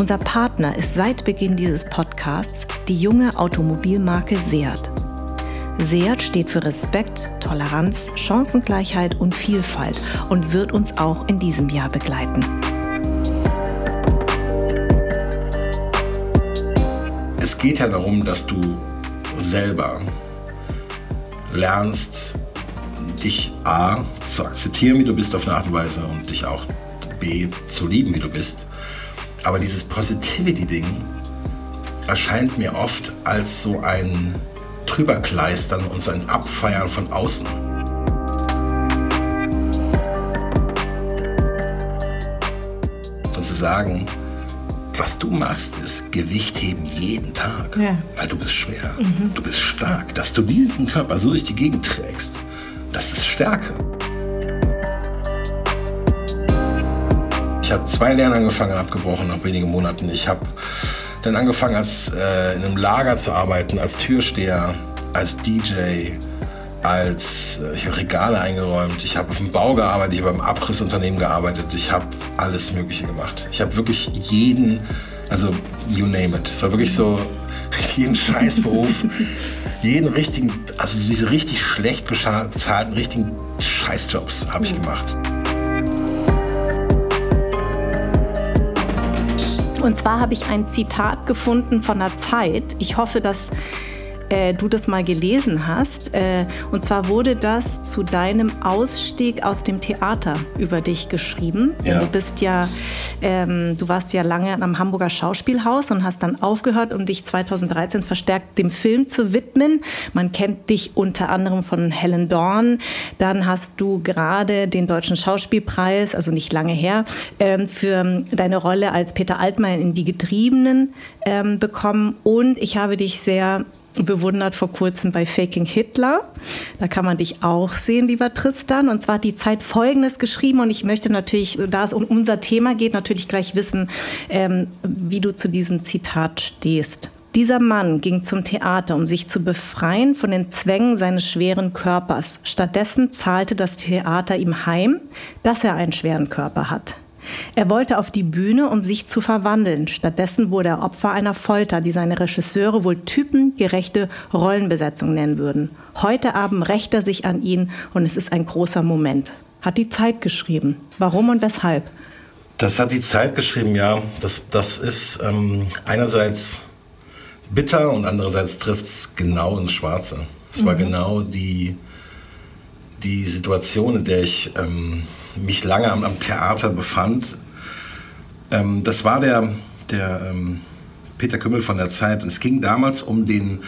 Unser Partner ist seit Beginn dieses Podcasts die junge Automobilmarke Seat. Seat steht für Respekt, Toleranz, Chancengleichheit und Vielfalt und wird uns auch in diesem Jahr begleiten. Es geht ja darum, dass du selber lernst, dich A zu akzeptieren, wie du bist auf eine Art und Weise und dich auch B zu lieben, wie du bist aber dieses Positivity-Ding erscheint mir oft als so ein Drüberkleistern und so ein Abfeiern von außen. Und zu sagen, was du machst, ist Gewicht heben jeden Tag. Ja. Weil du bist schwer, mhm. du bist stark. Dass du diesen Körper so durch die Gegend trägst, das ist Stärke. Ich habe zwei Lernen angefangen, abgebrochen nach wenigen Monaten. Ich habe dann angefangen, als, äh, in einem Lager zu arbeiten, als Türsteher, als DJ, als äh, ich habe Regale eingeräumt, ich habe auf dem Bau gearbeitet, ich habe beim Abrissunternehmen gearbeitet, ich habe alles Mögliche gemacht. Ich habe wirklich jeden, also you name it. Es war wirklich so jeden Scheißberuf, jeden richtigen, also diese richtig schlecht bezahlten, richtigen Scheißjobs habe ich gemacht. Und zwar habe ich ein Zitat gefunden von der Zeit. Ich hoffe, dass äh, du das mal gelesen hast. Äh, und zwar wurde das zu deinem Ausstieg aus dem Theater über dich geschrieben. Ja. Du bist ja, ähm, du warst ja lange am Hamburger Schauspielhaus und hast dann aufgehört, um dich 2013 verstärkt dem Film zu widmen. Man kennt dich unter anderem von Helen Dorn. Dann hast du gerade den Deutschen Schauspielpreis, also nicht lange her, ähm, für deine Rolle als Peter Altmaier in Die Getriebenen ähm, bekommen. Und ich habe dich sehr bewundert vor kurzem bei Faking Hitler. Da kann man dich auch sehen, lieber Tristan. Und zwar hat die Zeit Folgendes geschrieben. Und ich möchte natürlich, da es um unser Thema geht, natürlich gleich wissen, ähm, wie du zu diesem Zitat stehst. Dieser Mann ging zum Theater, um sich zu befreien von den Zwängen seines schweren Körpers. Stattdessen zahlte das Theater ihm heim, dass er einen schweren Körper hat. Er wollte auf die Bühne, um sich zu verwandeln. Stattdessen wurde er Opfer einer Folter, die seine Regisseure wohl typengerechte Rollenbesetzung nennen würden. Heute Abend rächt er sich an ihn und es ist ein großer Moment. Hat die Zeit geschrieben. Warum und weshalb? Das hat die Zeit geschrieben, ja. Das, das ist ähm, einerseits bitter und andererseits trifft es genau ins Schwarze. Es mhm. war genau die, die Situation, in der ich ähm, mich lange am, am Theater befand. Ähm, das war der, der ähm, Peter Kümmel von der Zeit. Und es ging damals um den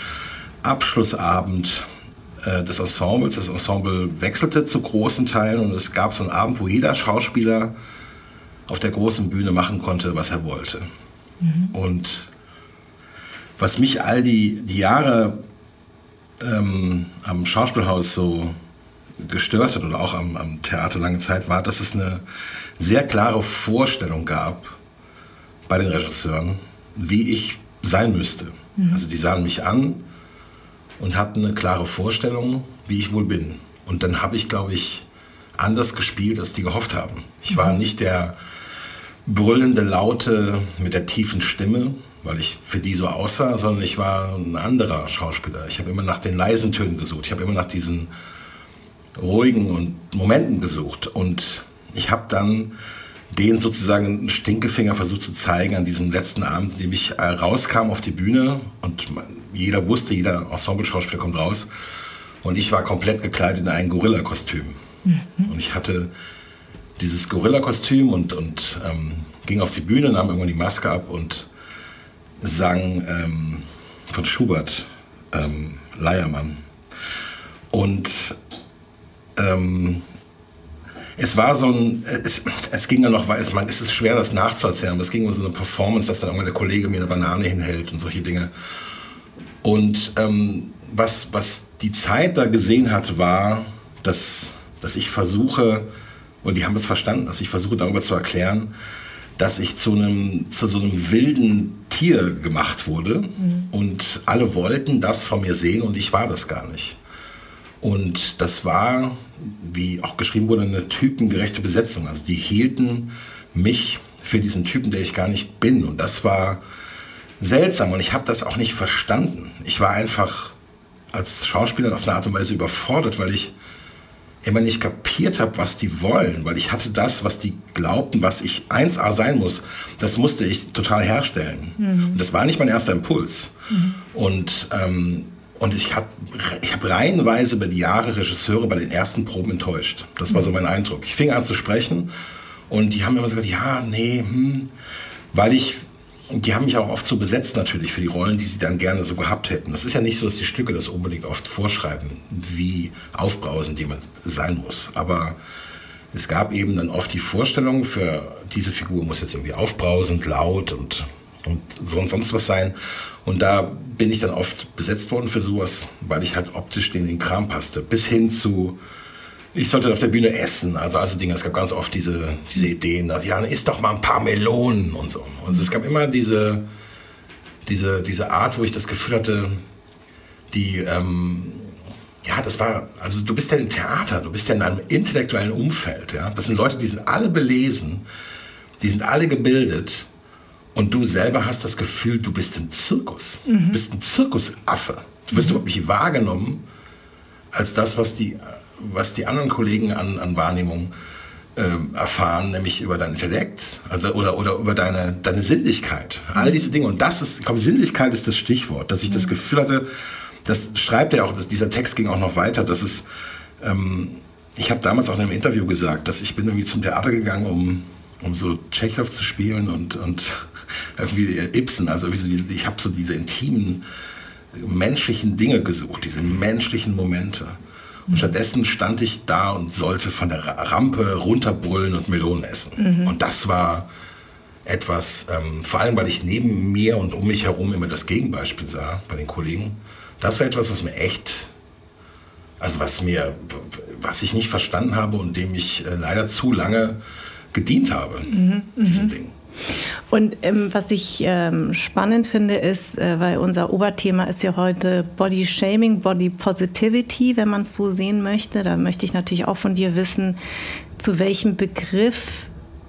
Abschlussabend äh, des Ensembles. Das Ensemble wechselte zu großen Teilen und es gab so einen Abend, wo jeder Schauspieler auf der großen Bühne machen konnte, was er wollte. Mhm. Und was mich all die, die Jahre ähm, am Schauspielhaus so gestört hat oder auch am, am Theater lange Zeit war, dass es eine sehr klare Vorstellung gab bei den Regisseuren, wie ich sein müsste. Mhm. Also die sahen mich an und hatten eine klare Vorstellung, wie ich wohl bin. Und dann habe ich, glaube ich, anders gespielt, als die gehofft haben. Ich war mhm. nicht der brüllende Laute mit der tiefen Stimme, weil ich für die so aussah, sondern ich war ein anderer Schauspieler. Ich habe immer nach den leisen Tönen gesucht. Ich habe immer nach diesen ruhigen und Momenten gesucht. Und ich habe dann den sozusagen einen Stinkefinger versucht zu zeigen an diesem letzten Abend, in dem ich äh, rauskam auf die Bühne und jeder wusste, jeder Ensemble-Schauspieler kommt raus. Und ich war komplett gekleidet in ein Gorilla-Kostüm. Mhm. Und ich hatte dieses Gorilla-Kostüm und, und ähm, ging auf die Bühne, nahm irgendwann die Maske ab und sang ähm, von Schubert, ähm, Leiermann. Und ähm, es war so ein, es, es ging ja noch, weil es, man, es ist schwer, das nachzuerzählen, aber es ging um so eine Performance, dass dann irgendwann der Kollege mir eine Banane hinhält und solche Dinge. Und ähm, was, was die Zeit da gesehen hat, war, dass, dass ich versuche, und die haben es verstanden, dass ich versuche darüber zu erklären, dass ich zu einem, zu so einem wilden Tier gemacht wurde mhm. und alle wollten das von mir sehen und ich war das gar nicht. Und das war, wie auch geschrieben wurde, eine typengerechte Besetzung. Also die hielten mich für diesen Typen, der ich gar nicht bin. Und das war seltsam und ich habe das auch nicht verstanden. Ich war einfach als Schauspieler auf eine Art und Weise überfordert, weil ich immer nicht kapiert habe, was die wollen, weil ich hatte das, was die glaubten, was ich 1A sein muss, das musste ich total herstellen. Mhm. Und das war nicht mein erster Impuls. Mhm. Und, ähm, und ich habe ich hab reihenweise über die Jahre Regisseure bei den ersten Proben enttäuscht. Das war so mein Eindruck. Ich fing an zu sprechen und die haben immer so gesagt, ja, nee, hm, weil ich die haben mich auch oft so besetzt natürlich für die Rollen, die sie dann gerne so gehabt hätten. Das ist ja nicht so, dass die Stücke das unbedingt oft vorschreiben, wie aufbrausend jemand sein muss. Aber es gab eben dann oft die Vorstellung, für diese Figur muss jetzt irgendwie aufbrausend, laut und, und so und sonst was sein. Und da bin ich dann oft besetzt worden für sowas, weil ich halt optisch in den Kram passte. Bis hin zu ich sollte auf der Bühne essen. Also, also Dinge. Es gab ganz oft diese, diese Ideen, dass, ja, isst doch mal ein paar Melonen und so. Und es gab immer diese, diese, diese Art, wo ich das Gefühl hatte, die, ähm, ja, das war, also du bist ja im Theater, du bist ja in einem intellektuellen Umfeld, ja. Das sind Leute, die sind alle belesen, die sind alle gebildet und du selber hast das Gefühl, du bist im Zirkus. Mhm. Du bist ein Zirkusaffe. Du wirst mhm. überhaupt nicht wahrgenommen als das, was die was die anderen Kollegen an, an Wahrnehmung äh, erfahren, nämlich über dein Intellekt also, oder, oder über deine, deine Sinnlichkeit. All diese Dinge. Und das ist, ich glaube, Sinnlichkeit ist das Stichwort, dass ich das mhm. Gefühl hatte, das schreibt er auch, dass dieser Text ging auch noch weiter, dass es, ähm, ich habe damals auch in einem Interview gesagt, dass ich bin irgendwie zum Theater gegangen, um, um so Tschechow zu spielen und, und irgendwie Ibsen, also irgendwie so, ich habe so diese intimen menschlichen Dinge gesucht, diese menschlichen Momente. Und stattdessen stand ich da und sollte von der Rampe runterbrüllen und Melonen essen. Mhm. Und das war etwas, ähm, vor allem weil ich neben mir und um mich herum immer das Gegenbeispiel sah bei den Kollegen. Das war etwas, was mir echt, also was mir, was ich nicht verstanden habe und dem ich äh, leider zu lange gedient habe, mhm. diesem mhm. Ding. Und ähm, was ich ähm, spannend finde, ist, äh, weil unser Oberthema ist ja heute Body Shaming, Body Positivity, wenn man es so sehen möchte. Da möchte ich natürlich auch von dir wissen, zu welchem Begriff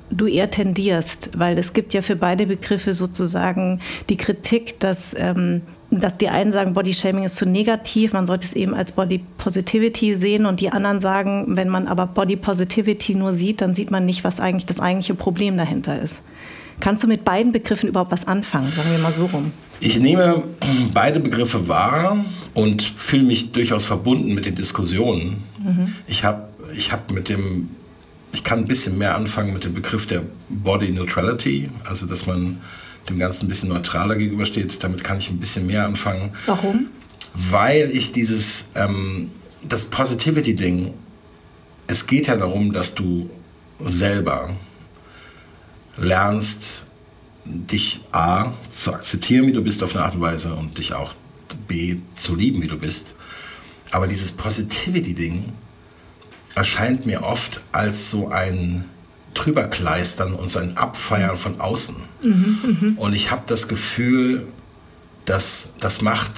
du eher tendierst, weil es gibt ja für beide Begriffe sozusagen die Kritik, dass ähm, dass die einen sagen, Body Shaming ist zu negativ, man sollte es eben als Body Positivity sehen und die anderen sagen, wenn man aber Body Positivity nur sieht, dann sieht man nicht, was eigentlich das eigentliche Problem dahinter ist. Kannst du mit beiden Begriffen überhaupt was anfangen? Sagen wir mal so rum. Ich nehme beide Begriffe wahr und fühle mich durchaus verbunden mit den Diskussionen. Mhm. Ich habe ich hab mit dem, ich kann ein bisschen mehr anfangen mit dem Begriff der Body Neutrality, also dass man dem Ganzen ein bisschen neutraler gegenübersteht. Damit kann ich ein bisschen mehr anfangen. Warum? Weil ich dieses, ähm, das Positivity-Ding, es geht ja darum, dass du selber lernst, dich A zu akzeptieren, wie du bist auf eine Art und Weise und dich auch B zu lieben, wie du bist. Aber dieses Positivity-Ding erscheint mir oft als so ein drüberkleistern und so ein Abfeiern von außen. Mhm, mh. Und ich habe das Gefühl, dass das macht,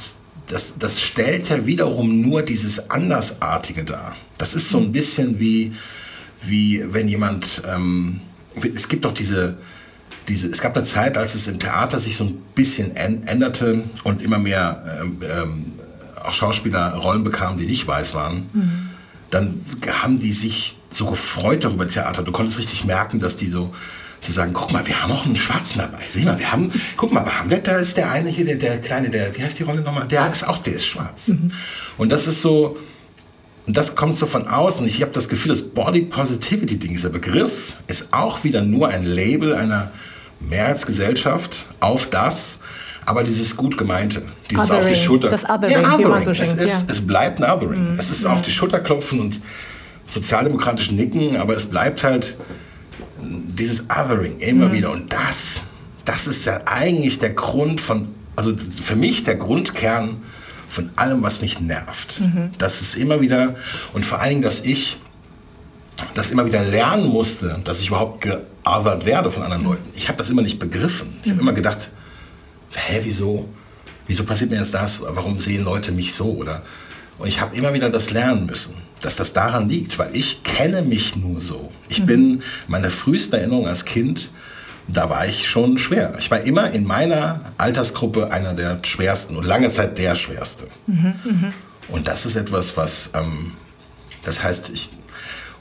das, das stellt ja wiederum nur dieses Andersartige dar. Das ist so ein bisschen wie, wie wenn jemand ähm, es gibt doch diese, diese, es gab eine Zeit, als es im Theater sich so ein bisschen änderte und immer mehr ähm, ähm, auch Schauspieler Rollen bekamen, die nicht weiß waren. Mhm. Dann haben die sich so gefreut darüber Theater. Du konntest richtig merken, dass die so zu sagen, guck mal, wir haben auch einen Schwarzen dabei. Sieh mal, wir haben, guck mal, bei Hamlet, da ist der eine hier, der, der kleine, der, wie heißt die Rolle nochmal? Der ist auch, der ist schwarz. Mhm. Und das ist so, und das kommt so von außen. Ich habe das Gefühl, das Body Positivity Ding, dieser Begriff, ist auch wieder nur ein Label einer Mehrheitsgesellschaft auf das, aber dieses gut gemeinte, dieses othering, auf die Schulter. Das Othering, ja, othering. So es, ist, ja. es bleibt ein Othering. Mhm. Es ist auf die Schulter klopfen und sozialdemokratischen Nicken, aber es bleibt halt dieses Othering immer mhm. wieder. Und das, das ist ja eigentlich der Grund von, also für mich der Grundkern von allem, was mich nervt. Mhm. Das ist immer wieder, und vor allen Dingen, dass ich das immer wieder lernen musste, dass ich überhaupt geothert werde von anderen mhm. Leuten. Ich habe das immer nicht begriffen. Ich habe mhm. immer gedacht, hä, wieso, wieso passiert mir jetzt das? Warum sehen Leute mich so? Oder und ich habe immer wieder das lernen müssen, dass das daran liegt, weil ich kenne mich nur so. Ich mhm. bin meine früheste Erinnerung als Kind, da war ich schon schwer. Ich war immer in meiner Altersgruppe einer der schwersten und lange Zeit der schwerste. Mhm, mh. Und das ist etwas, was, ähm, das heißt, ich,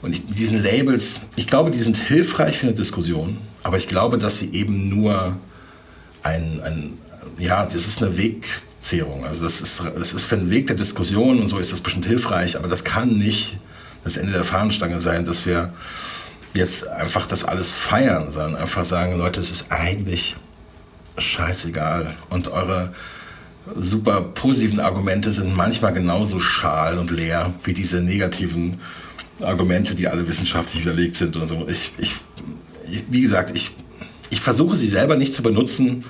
und ich, diesen Labels, ich glaube, die sind hilfreich für eine Diskussion, aber ich glaube, dass sie eben nur ein, ein ja, das ist eine Wegzehrung. Also das ist, das ist für den Weg der Diskussion und so ist das bestimmt hilfreich, aber das kann nicht das Ende der Fahnenstange sein, dass wir jetzt einfach das alles feiern, sondern einfach sagen, Leute, es ist eigentlich scheißegal. Und eure super positiven Argumente sind manchmal genauso schal und leer wie diese negativen Argumente, die alle wissenschaftlich widerlegt sind oder so. Ich, ich, wie gesagt, ich, ich versuche sie selber nicht zu benutzen,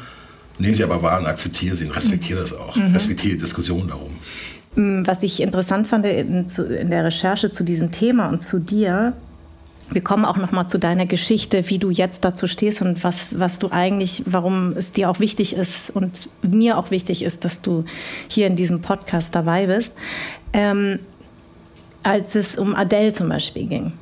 nehme sie aber wahr und akzeptiere sie und respektiere das auch. Mhm. Respektiere die Diskussion darum. Mm, was ich interessant fand in der Recherche zu diesem Thema und zu dir, wir kommen auch noch mal zu deiner Geschichte, wie du jetzt dazu stehst und was, was du eigentlich, warum es dir auch wichtig ist und mir auch wichtig ist, dass du hier in diesem Podcast dabei bist. Ähm, als es um Adele zum Beispiel ging.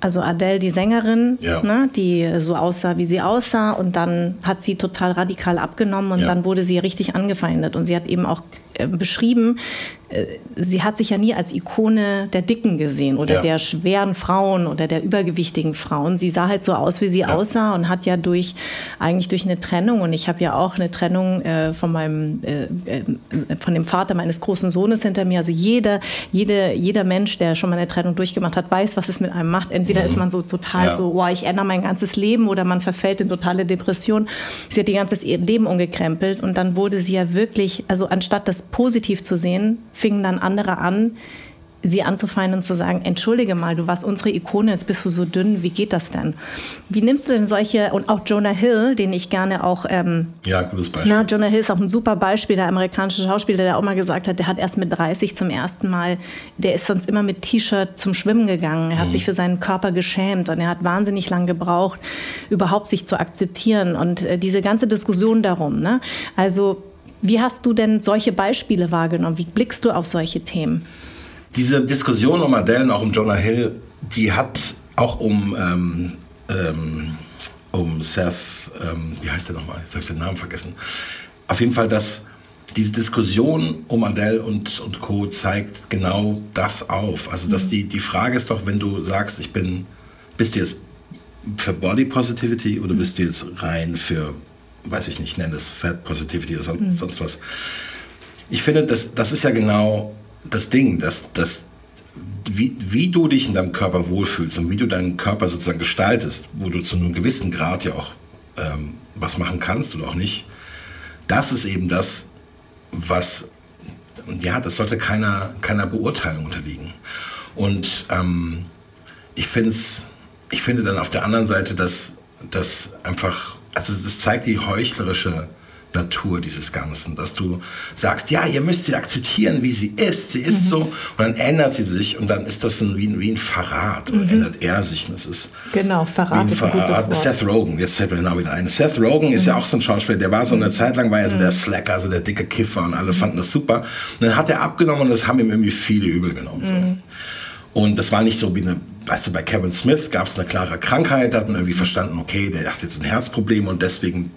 Also Adele, die Sängerin, ja. ne, die so aussah, wie sie aussah, und dann hat sie total radikal abgenommen und ja. dann wurde sie richtig angefeindet. Und sie hat eben auch äh, beschrieben, sie hat sich ja nie als Ikone der Dicken gesehen oder ja. der schweren Frauen oder der übergewichtigen Frauen. Sie sah halt so aus, wie sie ja. aussah und hat ja durch eigentlich durch eine Trennung und ich habe ja auch eine Trennung äh, von meinem äh, äh, von dem Vater meines großen Sohnes hinter mir. Also jeder jede, jeder Mensch, der schon mal eine Trennung durchgemacht hat, weiß, was es mit einem macht. Entweder mhm. ist man so total ja. so, wow, ich ändere mein ganzes Leben oder man verfällt in totale Depression. Sie hat ihr ganzes Leben umgekrempelt und dann wurde sie ja wirklich, also anstatt das positiv zu sehen, fingen dann andere an, sie anzufeinden und zu sagen, entschuldige mal, du warst unsere Ikone, jetzt bist du so dünn, wie geht das denn? Wie nimmst du denn solche, und auch Jonah Hill, den ich gerne auch... Ähm, ja, gutes Beispiel. Na, Jonah Hill ist auch ein super Beispiel, der amerikanische Schauspieler, der auch mal gesagt hat, der hat erst mit 30 zum ersten Mal, der ist sonst immer mit T-Shirt zum Schwimmen gegangen, er hat mhm. sich für seinen Körper geschämt und er hat wahnsinnig lang gebraucht, überhaupt sich zu akzeptieren und äh, diese ganze Diskussion darum, ne? also wie hast du denn solche Beispiele wahrgenommen? Wie blickst du auf solche Themen? Diese Diskussion um Adele und auch um Jonah Hill, die hat auch um, ähm, ähm, um Seth, ähm, wie heißt der nochmal? Jetzt habe ich den Namen vergessen. Auf jeden Fall, dass diese Diskussion um Adele und, und Co. zeigt genau das auf. Also, dass die, die Frage ist doch, wenn du sagst, ich bin, bist du jetzt für Body Positivity oder bist du jetzt rein für weiß ich nicht, nenne es Fat Positivity oder sonst, mhm. sonst was. Ich finde, das, das ist ja genau das Ding, dass, dass wie, wie du dich in deinem Körper wohlfühlst und wie du deinen Körper sozusagen gestaltest, wo du zu einem gewissen Grad ja auch ähm, was machen kannst oder auch nicht, das ist eben das, was, ja, das sollte keiner, keiner Beurteilung unterliegen. Und ähm, ich, find's, ich finde dann auf der anderen Seite, dass, dass einfach also das zeigt die heuchlerische Natur dieses Ganzen, dass du sagst, ja, ihr müsst sie akzeptieren, wie sie ist, sie ist mhm. so, und dann ändert sie sich und dann ist das ein, wie, ein, wie ein Verrat, oder mhm. ändert er sich, und das ist genau, Verrat, wie ein Verrat. Seth Rogen, jetzt fällt mir genau wieder ein. Seth Rogen mhm. ist ja mhm. auch so ein Schauspieler, der war so eine Zeit lang, war er so der mhm. Slacker, also der dicke Kiffer und alle fanden das super. Und dann hat er abgenommen und das haben ihm irgendwie viele übel genommen. So. Mhm. Und das war nicht so wie eine, weißt du, bei Kevin Smith gab es eine klare Krankheit, hat man irgendwie verstanden, okay, der hat jetzt ein Herzproblem und deswegen.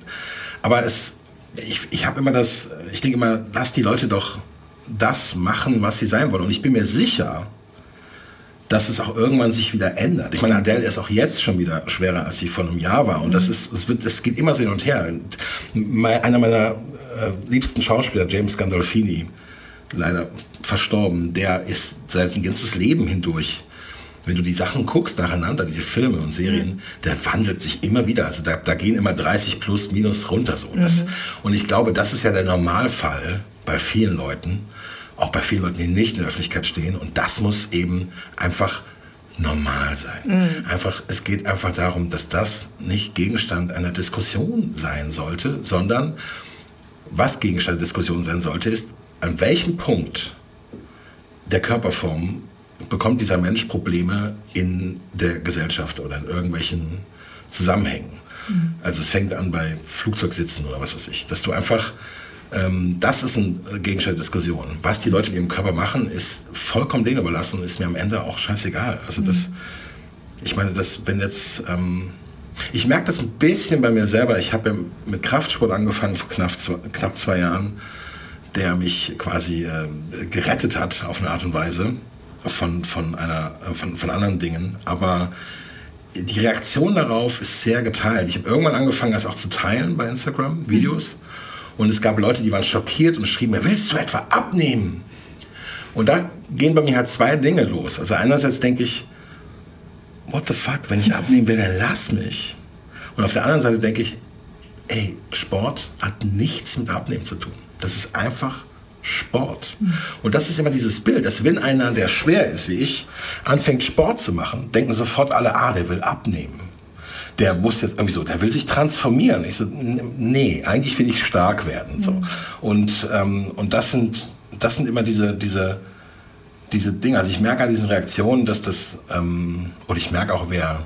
Aber es, ich, ich habe immer das, ich denke immer, lass die Leute doch das machen, was sie sein wollen. Und ich bin mir sicher, dass es auch irgendwann sich wieder ändert. Ich meine, Adele ist auch jetzt schon wieder schwerer, als sie vor einem Jahr war. Und das ist, es wird, es geht immer so hin und her. Einer meiner äh, liebsten Schauspieler, James Gandolfini, leider verstorben, der ist sein ganzes Leben hindurch wenn du die Sachen guckst nacheinander, diese Filme und Serien, mhm. der wandelt sich immer wieder. Also da, da, gehen immer 30 plus minus runter so. Das, mhm. Und ich glaube, das ist ja der Normalfall bei vielen Leuten, auch bei vielen Leuten, die nicht in der Öffentlichkeit stehen. Und das muss eben einfach normal sein. Mhm. Einfach, es geht einfach darum, dass das nicht Gegenstand einer Diskussion sein sollte, sondern was Gegenstand der Diskussion sein sollte, ist, an welchem Punkt der Körperform bekommt dieser Mensch Probleme in der Gesellschaft oder in irgendwelchen Zusammenhängen. Mhm. Also es fängt an bei Flugzeugsitzen oder was weiß ich, dass du einfach ähm, das ist ein Gegenstand der Diskussion. Was die Leute mit ihrem Körper machen, ist vollkommen denen überlassen und ist mir am Ende auch scheißegal. Also das, mhm. ich meine, das, wenn jetzt, ähm, ich merke das ein bisschen bei mir selber. Ich habe ja mit Kraftsport angefangen vor knapp zwei, knapp zwei Jahren, der mich quasi äh, gerettet hat auf eine Art und Weise von, von, einer, von, von anderen Dingen. Aber die Reaktion darauf ist sehr geteilt. Ich habe irgendwann angefangen, das auch zu teilen bei Instagram, Videos. Mhm. Und es gab Leute, die waren schockiert und schrieben mir, willst du etwa abnehmen? Und da gehen bei mir halt zwei Dinge los. Also einerseits denke ich, what the fuck, wenn ich abnehmen will, dann lass mich. Und auf der anderen Seite denke ich, ey, Sport hat nichts mit Abnehmen zu tun. Das ist einfach Sport. Und das ist immer dieses Bild, dass wenn einer, der schwer ist wie ich, anfängt Sport zu machen, denken sofort alle, ah, der will abnehmen der muss jetzt irgendwie so, der will sich transformieren. Ich so, nee, eigentlich will ich stark werden. So. Mhm. Und, ähm, und das sind, das sind immer diese, diese, diese Dinge. Also ich merke an diesen Reaktionen, dass das, ähm, und ich merke auch, wer,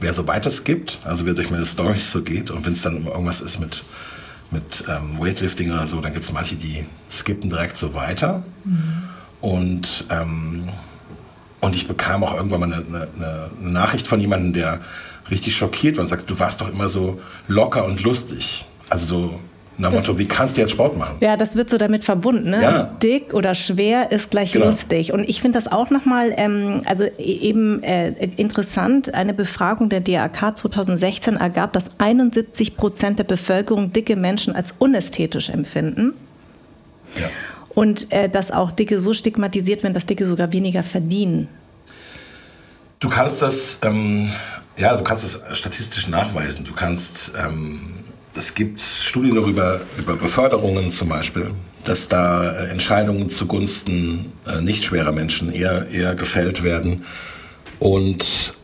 wer so weiter gibt, also wer durch meine Stories so geht und wenn es dann irgendwas ist mit, mit ähm, Weightlifting oder so, dann gibt es manche, die skippen direkt so weiter. Mhm. Und, ähm, und ich bekam auch irgendwann mal eine, eine, eine Nachricht von jemandem, der richtig schockiert war und sagt, du warst doch immer so locker und lustig. Also so nach Motto, wie kannst du jetzt Sport machen? Ja, das wird so damit verbunden. Ne? Ja. Dick oder schwer ist gleich genau. lustig. Und ich finde das auch nochmal, ähm, also e-, eben äh, interessant, eine Befragung der DAK 2016 ergab, dass 71 Prozent der Bevölkerung dicke Menschen als unästhetisch empfinden. Ja. Und äh, dass auch Dicke so stigmatisiert werden, dass Dicke sogar weniger verdienen. Du kannst das ähm, ja, du kannst es statistisch nachweisen. Du kannst, ähm, es gibt Studien darüber, über Beförderungen zum Beispiel, dass da äh, Entscheidungen zugunsten äh, nicht schwerer Menschen eher, eher gefällt werden. Und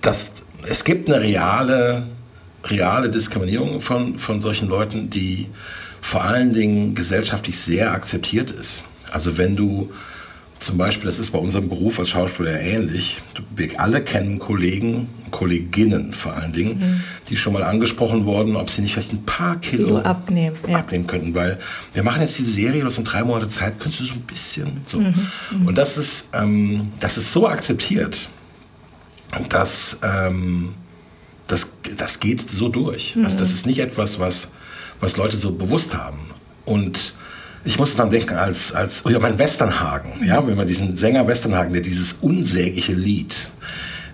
das, es gibt eine reale, reale Diskriminierung von, von solchen Leuten, die vor allen Dingen gesellschaftlich sehr akzeptiert ist. Also wenn du zum Beispiel, das ist bei unserem Beruf als Schauspieler ähnlich. Wir alle kennen Kollegen, Kolleginnen vor allen Dingen, mhm. die schon mal angesprochen wurden, ob sie nicht vielleicht ein paar Kilo, Kilo abnehmen, ja. abnehmen könnten. Weil wir machen jetzt diese Serie, du hast in drei Monate Zeit, könntest du so ein bisschen. So. Mhm. Mhm. Und das ist, ähm, das ist so akzeptiert, dass ähm, das, das geht so durch. Also das mhm. ist nicht etwas, was, was Leute so bewusst haben. Und ich muss dann denken als, als oh ja, mein Westernhagen, ja, wenn man diesen Sänger Westernhagen, der dieses unsägliche Lied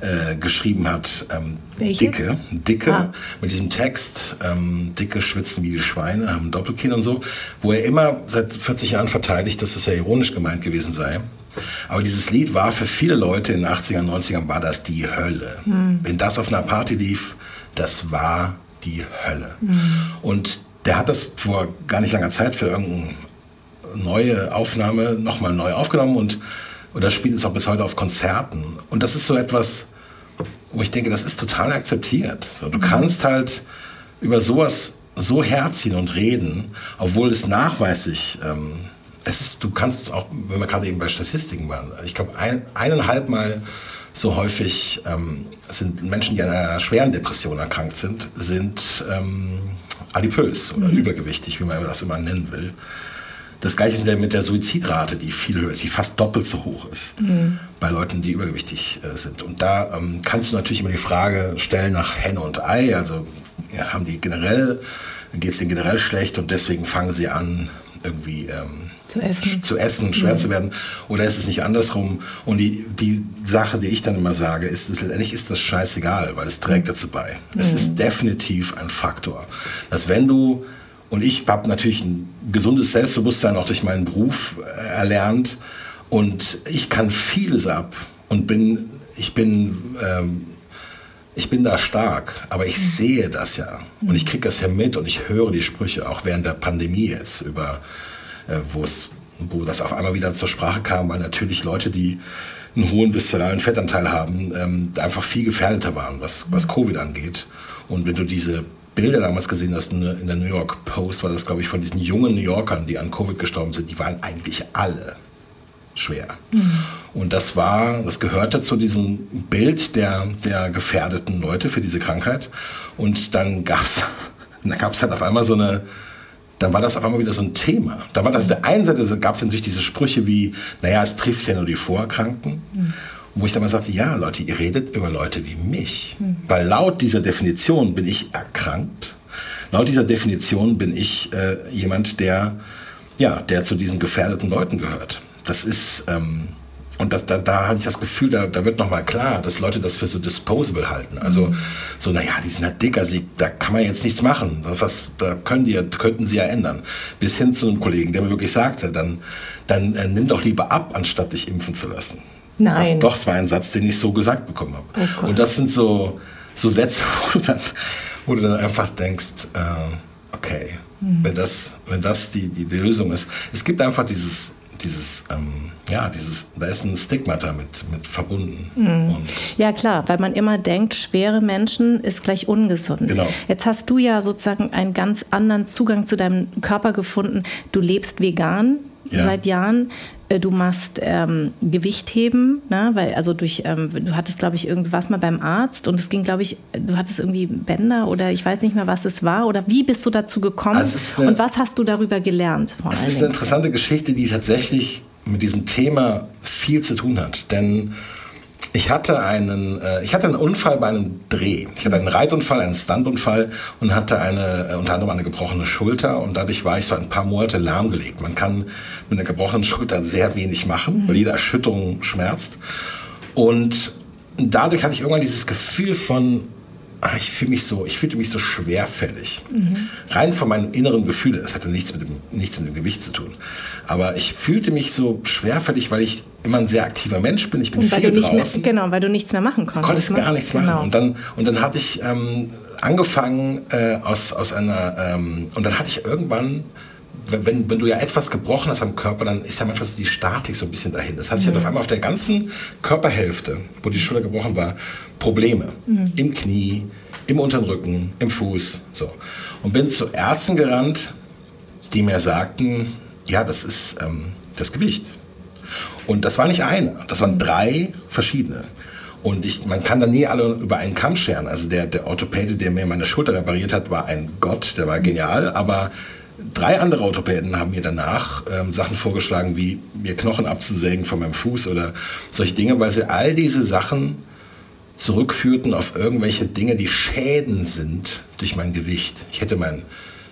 äh, geschrieben hat, ähm, Dicke, Dicke, ah. mit diesem Text, ähm, Dicke schwitzen wie die Schweine, haben Doppelkinn und so, wo er immer seit 40 Jahren verteidigt, dass das ja ironisch gemeint gewesen sei. Aber dieses Lied war für viele Leute in den 80ern, 90ern, war das die Hölle. Hm. Wenn das auf einer Party lief, das war die Hölle. Hm. Und der hat das vor gar nicht langer Zeit für irgendeinen neue Aufnahme nochmal neu aufgenommen und oder spielt es auch bis heute auf Konzerten. Und das ist so etwas, wo ich denke, das ist total akzeptiert. So, du kannst halt über sowas so herziehen und reden, obwohl es nachweislich, ähm, es ist, du kannst auch, wenn wir gerade eben bei Statistiken waren, ich glaube ein, eineinhalb Mal so häufig ähm, sind Menschen, die an einer schweren Depression erkrankt sind, sind ähm, adipös oder mhm. übergewichtig, wie man das immer nennen will. Das gleiche ist mit der Suizidrate, die viel höher ist, die fast doppelt so hoch ist mhm. bei Leuten, die übergewichtig äh, sind. Und da ähm, kannst du natürlich immer die Frage stellen nach Henne und Ei. Also ja, haben die generell, geht es denen generell schlecht und deswegen fangen sie an, irgendwie ähm, zu essen, zu essen schwer mhm. zu werden. Oder ist es nicht andersrum? Und die, die Sache, die ich dann immer sage, ist, ist letztendlich ist das scheißegal, weil es trägt dazu bei. Mhm. Es ist definitiv ein Faktor, dass wenn du und ich habe natürlich ein gesundes Selbstbewusstsein auch durch meinen Beruf äh, erlernt. Und ich kann vieles ab und bin, ich bin, ähm, ich bin da stark, aber ich sehe das ja. Und ich kriege das ja mit und ich höre die Sprüche auch während der Pandemie jetzt über, äh, wo es, wo das auf einmal wieder zur Sprache kam, weil natürlich Leute, die einen hohen viszeralen Fettanteil haben, ähm, einfach viel gefährdeter waren, was, was Covid angeht. Und wenn du diese Bilder damals gesehen hast in der New York Post, war das, glaube ich, von diesen jungen New Yorkern, die an Covid gestorben sind, die waren eigentlich alle schwer. Mhm. Und das war, das gehörte zu diesem Bild der, der gefährdeten Leute für diese Krankheit. Und dann gab es dann gab's halt auf einmal so eine, dann war das auf einmal wieder so ein Thema. Da war das, der einen Seite gab es natürlich diese Sprüche wie, naja, es trifft ja nur die Vorerkrankten. Mhm. Wo ich dann mal sagte, ja, Leute, ihr redet über Leute wie mich. Mhm. Weil laut dieser Definition bin ich erkrankt. Laut dieser Definition bin ich äh, jemand, der, ja, der zu diesen gefährdeten Leuten gehört. Das ist, ähm, und das, da, da hatte ich das Gefühl, da, da wird nochmal klar, dass Leute das für so disposable halten. Also mhm. so, naja, die sind halt dicker, sie, da kann man jetzt nichts machen. Was, da können die, könnten sie ja ändern. Bis hin zu einem Kollegen, der mir wirklich sagte, dann, dann äh, nimm doch lieber ab, anstatt dich impfen zu lassen. Nein. Das, doch, das war ein Satz, den ich so gesagt bekommen habe. Oh und das sind so, so Sätze, wo du dann, wo du dann einfach denkst, äh, okay, mhm. wenn das, wenn das die, die, die Lösung ist. Es gibt einfach dieses dieses, ähm, ja, dieses, da ist ein Stigmata mit, mit verbunden. Mhm. ja, klar, weil man immer denkt, schwere Menschen ist gleich ungesund. Genau. Jetzt hast du ja sozusagen einen ganz anderen Zugang zu deinem Körper gefunden. Du lebst vegan ja. seit Jahren. Äh, du machst ähm, Gewichtheben, ne? weil also durch, ähm, du hattest glaube ich irgendwas mal beim Arzt und es ging glaube ich, du hattest irgendwie Bänder oder ich weiß nicht mehr, was es war oder wie bist du dazu gekommen also eine, und was hast du darüber gelernt? Vor es ist eine interessante Geschichte, die tatsächlich mit diesem Thema viel zu tun hat, denn ich hatte einen, äh, ich hatte einen Unfall bei einem Dreh. Ich hatte einen Reitunfall, einen Stuntunfall und hatte eine, äh, unter anderem eine gebrochene Schulter und dadurch war ich so ein paar Monate lahmgelegt. Man kann mit einer gebrochenen Schulter sehr wenig machen, weil jede Erschütterung schmerzt. Und dadurch hatte ich irgendwann dieses Gefühl von, ich fühle mich so, ich fühlte mich so schwerfällig. Mhm. Rein von meinem inneren Gefühl, das hatte nichts mit, dem, nichts mit dem Gewicht zu tun. Aber ich fühlte mich so schwerfällig, weil ich immer ein sehr aktiver Mensch bin. Ich bin viel draußen. Mehr, genau, weil du nichts mehr machen konntest. Konntest ne? gar nichts machen. Genau. Und dann, und dann hatte ich ähm, angefangen äh, aus, aus einer, ähm, und dann hatte ich irgendwann wenn, wenn du ja etwas gebrochen hast am Körper, dann ist ja manchmal so die Statik so ein bisschen dahin. Das heißt, ich hatte auf einmal auf der ganzen Körperhälfte, wo die Schulter gebrochen war, Probleme. Mhm. Im Knie, im unteren Rücken, im Fuß. So. Und bin zu Ärzten gerannt, die mir sagten, ja, das ist ähm, das Gewicht. Und das war nicht eine, das waren drei verschiedene. Und ich, man kann da nie alle über einen Kamm scheren. Also der, der Orthopäde, der mir meine Schulter repariert hat, war ein Gott, der war genial, aber drei andere Orthopäden haben mir danach ähm, Sachen vorgeschlagen, wie mir Knochen abzusägen von meinem Fuß oder solche Dinge, weil sie all diese Sachen zurückführten auf irgendwelche Dinge, die Schäden sind durch mein Gewicht. Ich hätte mein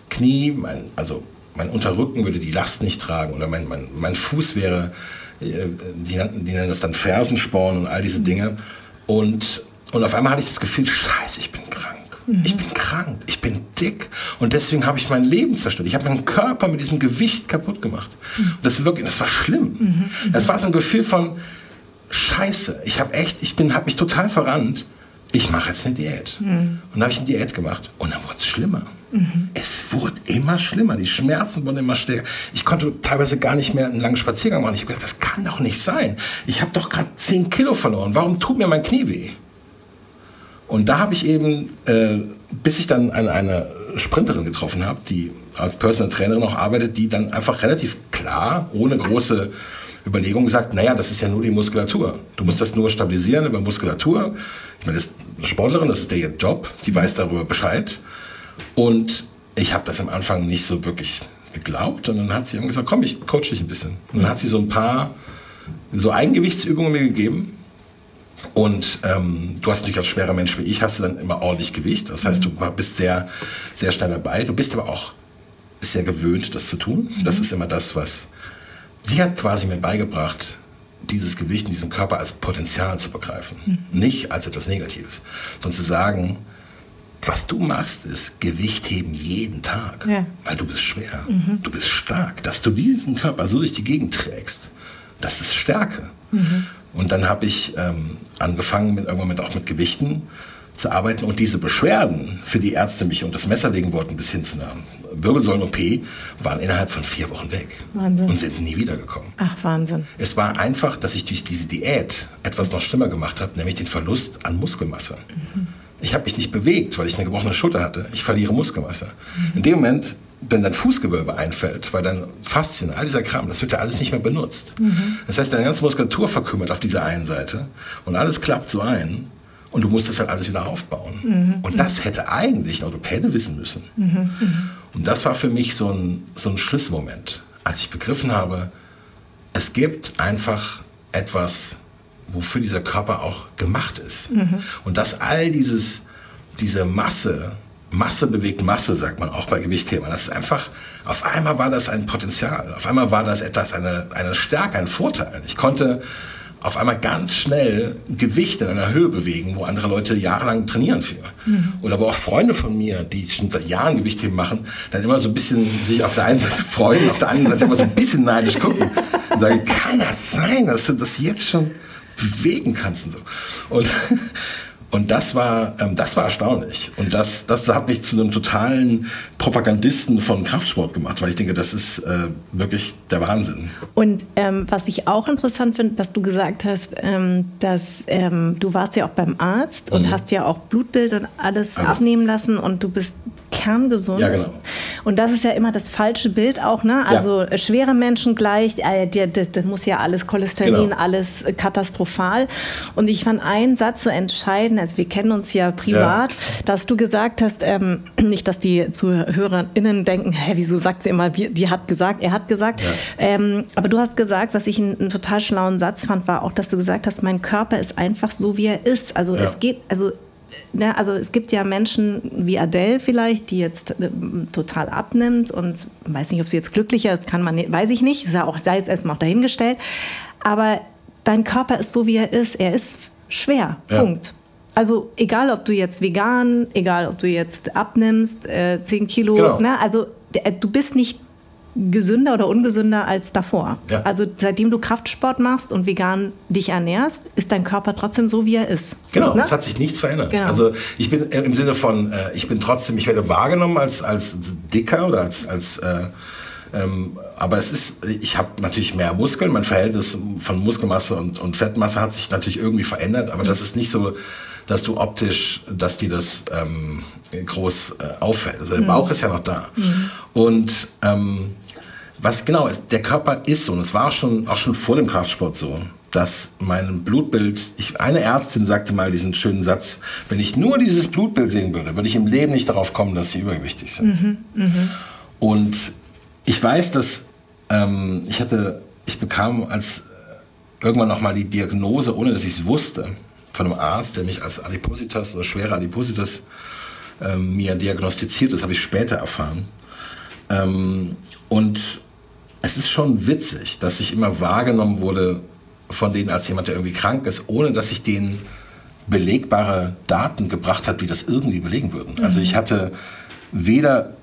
Knie, mein, also mein Unterrücken würde die Last nicht tragen oder mein, mein, mein Fuß wäre, äh, die, die nennen das dann Fersensporn und all diese Dinge. Und, und auf einmal hatte ich das Gefühl, scheiße, ich bin krank. Mhm. Ich bin krank, ich bin dick und deswegen habe ich mein Leben zerstört. Ich habe meinen Körper mit diesem Gewicht kaputt gemacht. Mhm. Das, wirklich, das war schlimm. Mhm. Das war so ein Gefühl von Scheiße. Ich habe echt, ich bin, habe mich total verrannt. Ich mache jetzt eine Diät. Mhm. Und dann habe ich eine Diät gemacht und dann wurde es schlimmer. Mhm. Es wurde immer schlimmer. Die Schmerzen wurden immer stärker. Ich konnte teilweise gar nicht mehr einen langen Spaziergang machen. Ich habe gedacht, das kann doch nicht sein. Ich habe doch gerade 10 Kilo verloren. Warum tut mir mein Knie weh? Und da habe ich eben, äh, bis ich dann eine, eine Sprinterin getroffen habe, die als Personal Trainerin auch arbeitet, die dann einfach relativ klar, ohne große Überlegung sagt, naja, das ist ja nur die Muskulatur. Du musst das nur stabilisieren über Muskulatur. Ich meine, das ist eine Sportlerin, das ist der Job, die weiß darüber Bescheid. Und ich habe das am Anfang nicht so wirklich geglaubt. Und dann hat sie gesagt, komm, ich coach dich ein bisschen. Und dann hat sie so ein paar so Eigengewichtsübungen mir gegeben und ähm, du hast natürlich als schwerer Mensch wie ich, hast du dann immer ordentlich Gewicht. Das heißt, du bist sehr, sehr schnell dabei. Du bist aber auch sehr gewöhnt, das zu tun. Das mhm. ist immer das, was sie hat quasi mir beigebracht, dieses Gewicht in diesem Körper als Potenzial zu begreifen. Mhm. Nicht als etwas Negatives, sondern zu sagen, was du machst, ist Gewicht heben jeden Tag, ja. weil du bist schwer, mhm. du bist stark. Dass du diesen Körper so durch die Gegend trägst, das ist Stärke. Mhm. Und dann habe ich ähm, angefangen, mit, irgendwann mit, auch mit Gewichten zu arbeiten und diese Beschwerden, für die Ärzte mich und das Messer legen wollten, bis hin zu einer Wirbelsäulen-OP waren innerhalb von vier Wochen weg Wahnsinn. und sind nie wiedergekommen. Ach, Wahnsinn. Es war einfach, dass ich durch diese Diät etwas noch schlimmer gemacht habe, nämlich den Verlust an Muskelmasse. Mhm. Ich habe mich nicht bewegt, weil ich eine gebrochene Schulter hatte. Ich verliere Muskelmasse. Mhm. In dem Moment, wenn dein Fußgewölbe einfällt, weil dein Faszien, all dieser Kram, das wird ja alles nicht mehr benutzt. Mhm. Das heißt, deine ganze Muskulatur verkümmert auf dieser einen Seite und alles klappt so ein und du musst das halt alles wieder aufbauen. Mhm. Und das hätte eigentlich ein Orthopäde wissen müssen. Mhm. Und das war für mich so ein, so ein Schlüsselmoment, als ich begriffen habe, es gibt einfach etwas, wofür dieser Körper auch gemacht ist. Mhm. Und dass all dieses, diese Masse, Masse bewegt Masse, sagt man auch bei Gewichtthema, das ist einfach, auf einmal war das ein Potenzial, auf einmal war das etwas, eine, eine Stärke, ein Vorteil. Ich konnte auf einmal ganz schnell Gewicht in einer Höhe bewegen, wo andere Leute jahrelang trainieren für. Mhm. Oder wo auch Freunde von mir, die schon seit Jahren Gewichtheben machen, dann immer so ein bisschen sich auf der einen Seite freuen, auf der anderen Seite immer so ein bisschen neidisch gucken und sagen, kann das sein, dass du das jetzt schon bewegen kannst und so. Und und das war, ähm, das war erstaunlich. Und das, das hat mich zu einem totalen Propagandisten von Kraftsport gemacht, weil ich denke, das ist äh, wirklich der Wahnsinn. Und ähm, was ich auch interessant finde, dass du gesagt hast, ähm, dass ähm, du warst ja auch beim Arzt und mhm. hast ja auch Blutbild und alles, alles, abnehmen lassen und du bist kerngesund. Ja, genau. Und das ist ja immer das falsche Bild auch, ne? Also ja. schwere Menschen gleich, äh, das, das muss ja alles Cholesterin, genau. alles katastrophal. Und ich fand einen Satz so entscheidend, also wir kennen uns ja privat, ja. dass du gesagt hast, ähm, nicht, dass die ZuhörerInnen denken, hä, wieso sagt sie immer, die hat gesagt, er hat gesagt. Ja. Ähm, aber du hast gesagt, was ich einen, einen, total schlauen Satz fand, war auch, dass du gesagt hast, mein Körper ist einfach so, wie er ist. Also es geht, also Ne, also es gibt ja Menschen wie Adele vielleicht, die jetzt äh, total abnimmt und weiß nicht, ob sie jetzt glücklicher ist, kann man, weiß ich nicht, sei, auch, sei jetzt erstmal auch dahingestellt. Aber dein Körper ist so, wie er ist. Er ist schwer. Ja. Punkt. Also egal, ob du jetzt vegan, egal, ob du jetzt abnimmst, äh, 10 Kilo, genau. ne? also äh, du bist nicht gesünder oder ungesünder als davor. Ja. Also seitdem du Kraftsport machst und vegan dich ernährst, ist dein Körper trotzdem so, wie er ist. Genau, ne? es hat sich nichts verändert. Genau. Also ich bin äh, im Sinne von, äh, ich bin trotzdem, ich werde wahrgenommen als, als dicker oder als, als äh, ähm, aber es ist, ich habe natürlich mehr Muskeln, mein Verhältnis von Muskelmasse und, und Fettmasse hat sich natürlich irgendwie verändert, aber das ist nicht so dass du optisch, dass dir das ähm, groß äh, auffällt. Also der mhm. Bauch ist ja noch da. Mhm. Und ähm, was genau ist, der Körper ist so, und es war auch schon, auch schon vor dem Kraftsport so, dass mein Blutbild, ich, eine Ärztin sagte mal diesen schönen Satz, wenn ich nur dieses Blutbild sehen würde, würde ich im Leben nicht darauf kommen, dass sie übergewichtig sind. Mhm, mh. Und ich weiß, dass ähm, ich hatte, ich bekam als äh, irgendwann noch mal die Diagnose, ohne dass ich es wusste, von einem Arzt, der mich als Adipositas oder schwere Adipositas ähm, mir diagnostiziert. Das habe ich später erfahren. Ähm, und es ist schon witzig, dass ich immer wahrgenommen wurde von denen als jemand, der irgendwie krank ist, ohne dass ich denen belegbare Daten gebracht habe, die das irgendwie belegen würden. Also mhm. Also ich hatte weder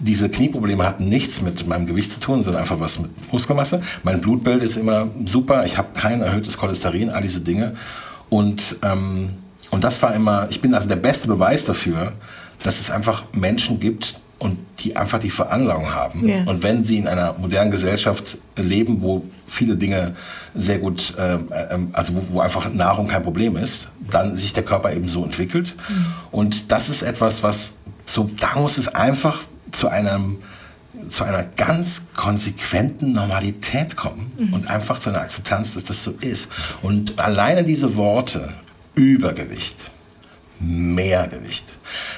diese Knieprobleme hatten nichts mit meinem Gewicht zu tun, sondern einfach was mit Muskelmasse. Mein Blutbild ist immer super, ich habe kein erhöhtes Cholesterin, all diese Dinge. Und, ähm, und das war immer, ich bin also der beste Beweis dafür, dass es einfach Menschen gibt und die einfach die Veranlagung haben. Yeah. Und wenn sie in einer modernen Gesellschaft leben, wo viele Dinge sehr gut, äh, also wo, wo, einfach Nahrung kein Problem ist, dann sich der Körper eben so entwickelt. Mhm. Und das ist etwas, was so, da muss es einfach zu einem zu einer ganz konsequenten Normalität kommen mhm. und einfach zu einer Akzeptanz, dass das so ist. Und alleine diese Worte, Übergewicht, Mehrgewicht,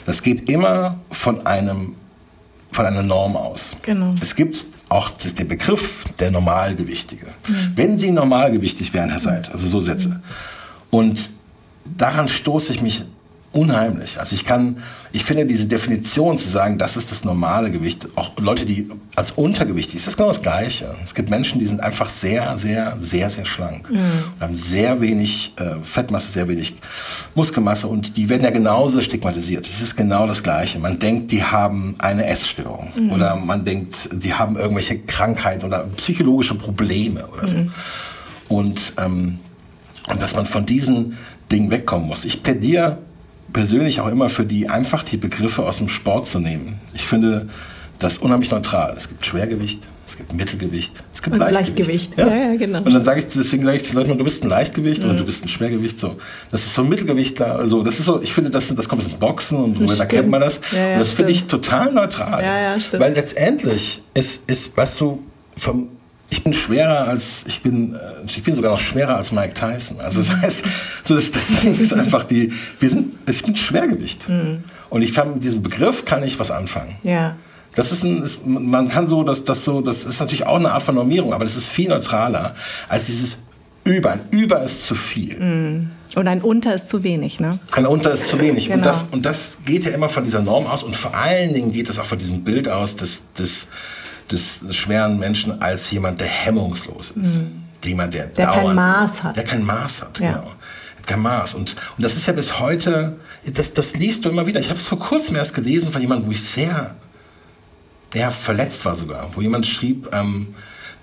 das geht immer von einem von einer Norm aus. Genau. Es gibt auch das ist der Begriff der Normalgewichtige. Mhm. Wenn Sie normalgewichtig wären, Herr Seid, also so Sätze. Und daran stoße ich mich unheimlich. Also ich kann, ich finde diese Definition zu sagen, das ist das normale Gewicht, auch Leute, die als untergewichtig, ist das genau das Gleiche. Es gibt Menschen, die sind einfach sehr, sehr, sehr, sehr schlank mhm. und haben sehr wenig äh, Fettmasse, sehr wenig Muskelmasse und die werden ja genauso stigmatisiert. Es ist genau das Gleiche. Man denkt, die haben eine Essstörung mhm. oder man denkt, die haben irgendwelche Krankheiten oder psychologische Probleme oder so. Mhm. Und, ähm, und dass man von diesen Dingen wegkommen muss. Ich plädiere persönlich auch immer für die, einfach die Begriffe aus dem Sport zu nehmen. Ich finde, das unheimlich neutral. Es gibt Schwergewicht, es gibt Mittelgewicht, es gibt Und Leichtgewicht. Leichtgewicht. Ja, ja, genau. Und dann sage ich, deswegen sage ich zu den Leuten, du bist ein Leichtgewicht oder du bist ein Schwergewicht. So, das ist so ein Mittelgewichtler. Also das ist so, ich finde, das, das kommt aus dem Boxen und da kennt man das. Ja, ja, und das finde ich total neutral. Ja, ja, stimmt. Weil letztendlich ist, ist weißt du, vom, ich bin schwerer als, ich bin, äh, ich bin sogar noch schwerer als Mike Tyson. Also das heißt, so das, das ist einfach die, wir sind, ich bin Schwergewicht. Mhm. Und ich kann mit diesem Begriff kann ich was anfangen. Ja. Das ist ein, ist, man kann so, das, das so, das ist natürlich auch eine Art von Normierung, aber das ist viel neutraler als dieses Über. Ein Über ist zu viel. Und ein Unter ist zu wenig, ne? Ein Unter ist zu wenig. Und, Genau. das, und das geht ja immer von dieser Norm aus und vor allen Dingen geht es auch von diesem Bild aus des, des, des schweren Menschen als jemand, der hemmungslos ist. Jemand, der, Mhm. Der kein dauernd- Maß hat. Der kein Maß hat, Ja. genau. Hat Kein Maß. Und, und das ist ja bis heute, das, das liest du immer wieder. Ich habe es vor kurzem erst gelesen von jemandem, wo ich sehr ja, verletzt war sogar, wo jemand schrieb, ähm,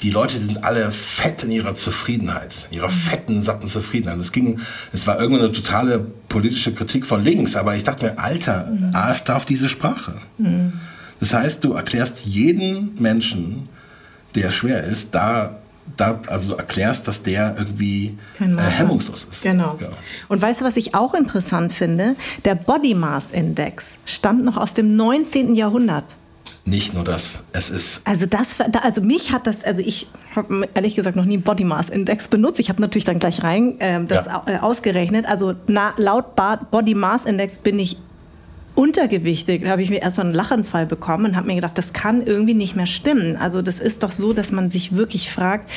die Leute sind alle fett in ihrer Zufriedenheit, in ihrer fetten, satten Zufriedenheit. Es ging, es war irgendeine totale politische Kritik von links, aber ich dachte mir, Alter, Arsch darf diese Sprache. Das heißt, du erklärst jeden Menschen, der schwer ist, da, da also du erklärst, dass der irgendwie äh, hemmungslos ist. Genau. Ja. Und weißt du, was ich auch interessant finde? Der Body Mass Index stammt noch aus dem 19. Jahrhundert. Nicht nur das, es ist Also das, da- also mich hat das, also ich habe ehrlich gesagt noch nie einen Body Mass Index benutzt. Ich habe natürlich dann gleich rein ähm, das Ja. äh, ausgerechnet. Also na, laut Body Mass Index bin ich untergewichtig. Da habe ich mir erstmal einen Lachanfall bekommen und habe mir gedacht, das kann irgendwie nicht mehr stimmen. Also das ist doch so, dass man sich wirklich fragt,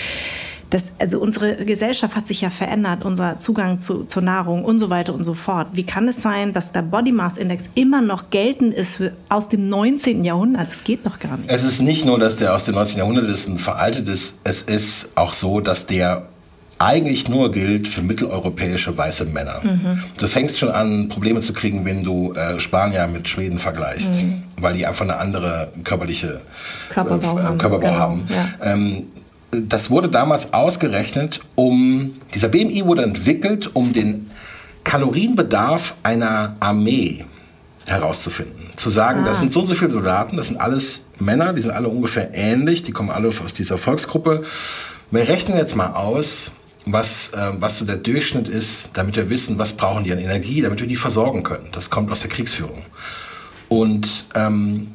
dass, also unsere Gesellschaft hat sich ja verändert, unser Zugang zu, zur Nahrung und so weiter und so fort. Wie kann es sein, dass der Body Mass Index immer noch geltend ist für, aus dem 19. Jahrhundert? Das geht doch gar nicht. Es ist nicht nur, dass der aus dem 19. Jahrhundert ist und veraltet ist, es ist auch so, dass der eigentlich nur gilt für mitteleuropäische weiße Männer. Du fängst schon an, Probleme zu kriegen, wenn du äh, Spanier mit Schweden vergleichst, weil die einfach eine andere körperliche Körperbau äh, haben, Körperbau genau, haben. ja. Ähm, das wurde damals ausgerechnet, um dieser BMI wurde entwickelt, um den Kalorienbedarf einer Armee herauszufinden. Zu sagen, das sind so und so viele Soldaten, das sind alles Männer, die sind alle ungefähr ähnlich, die kommen alle aus dieser Volksgruppe. Wir rechnen jetzt mal aus, was, äh, was so der Durchschnitt ist, damit wir wissen, was brauchen die an Energie, damit wir die versorgen können. Das kommt aus der Kriegsführung. Und ähm,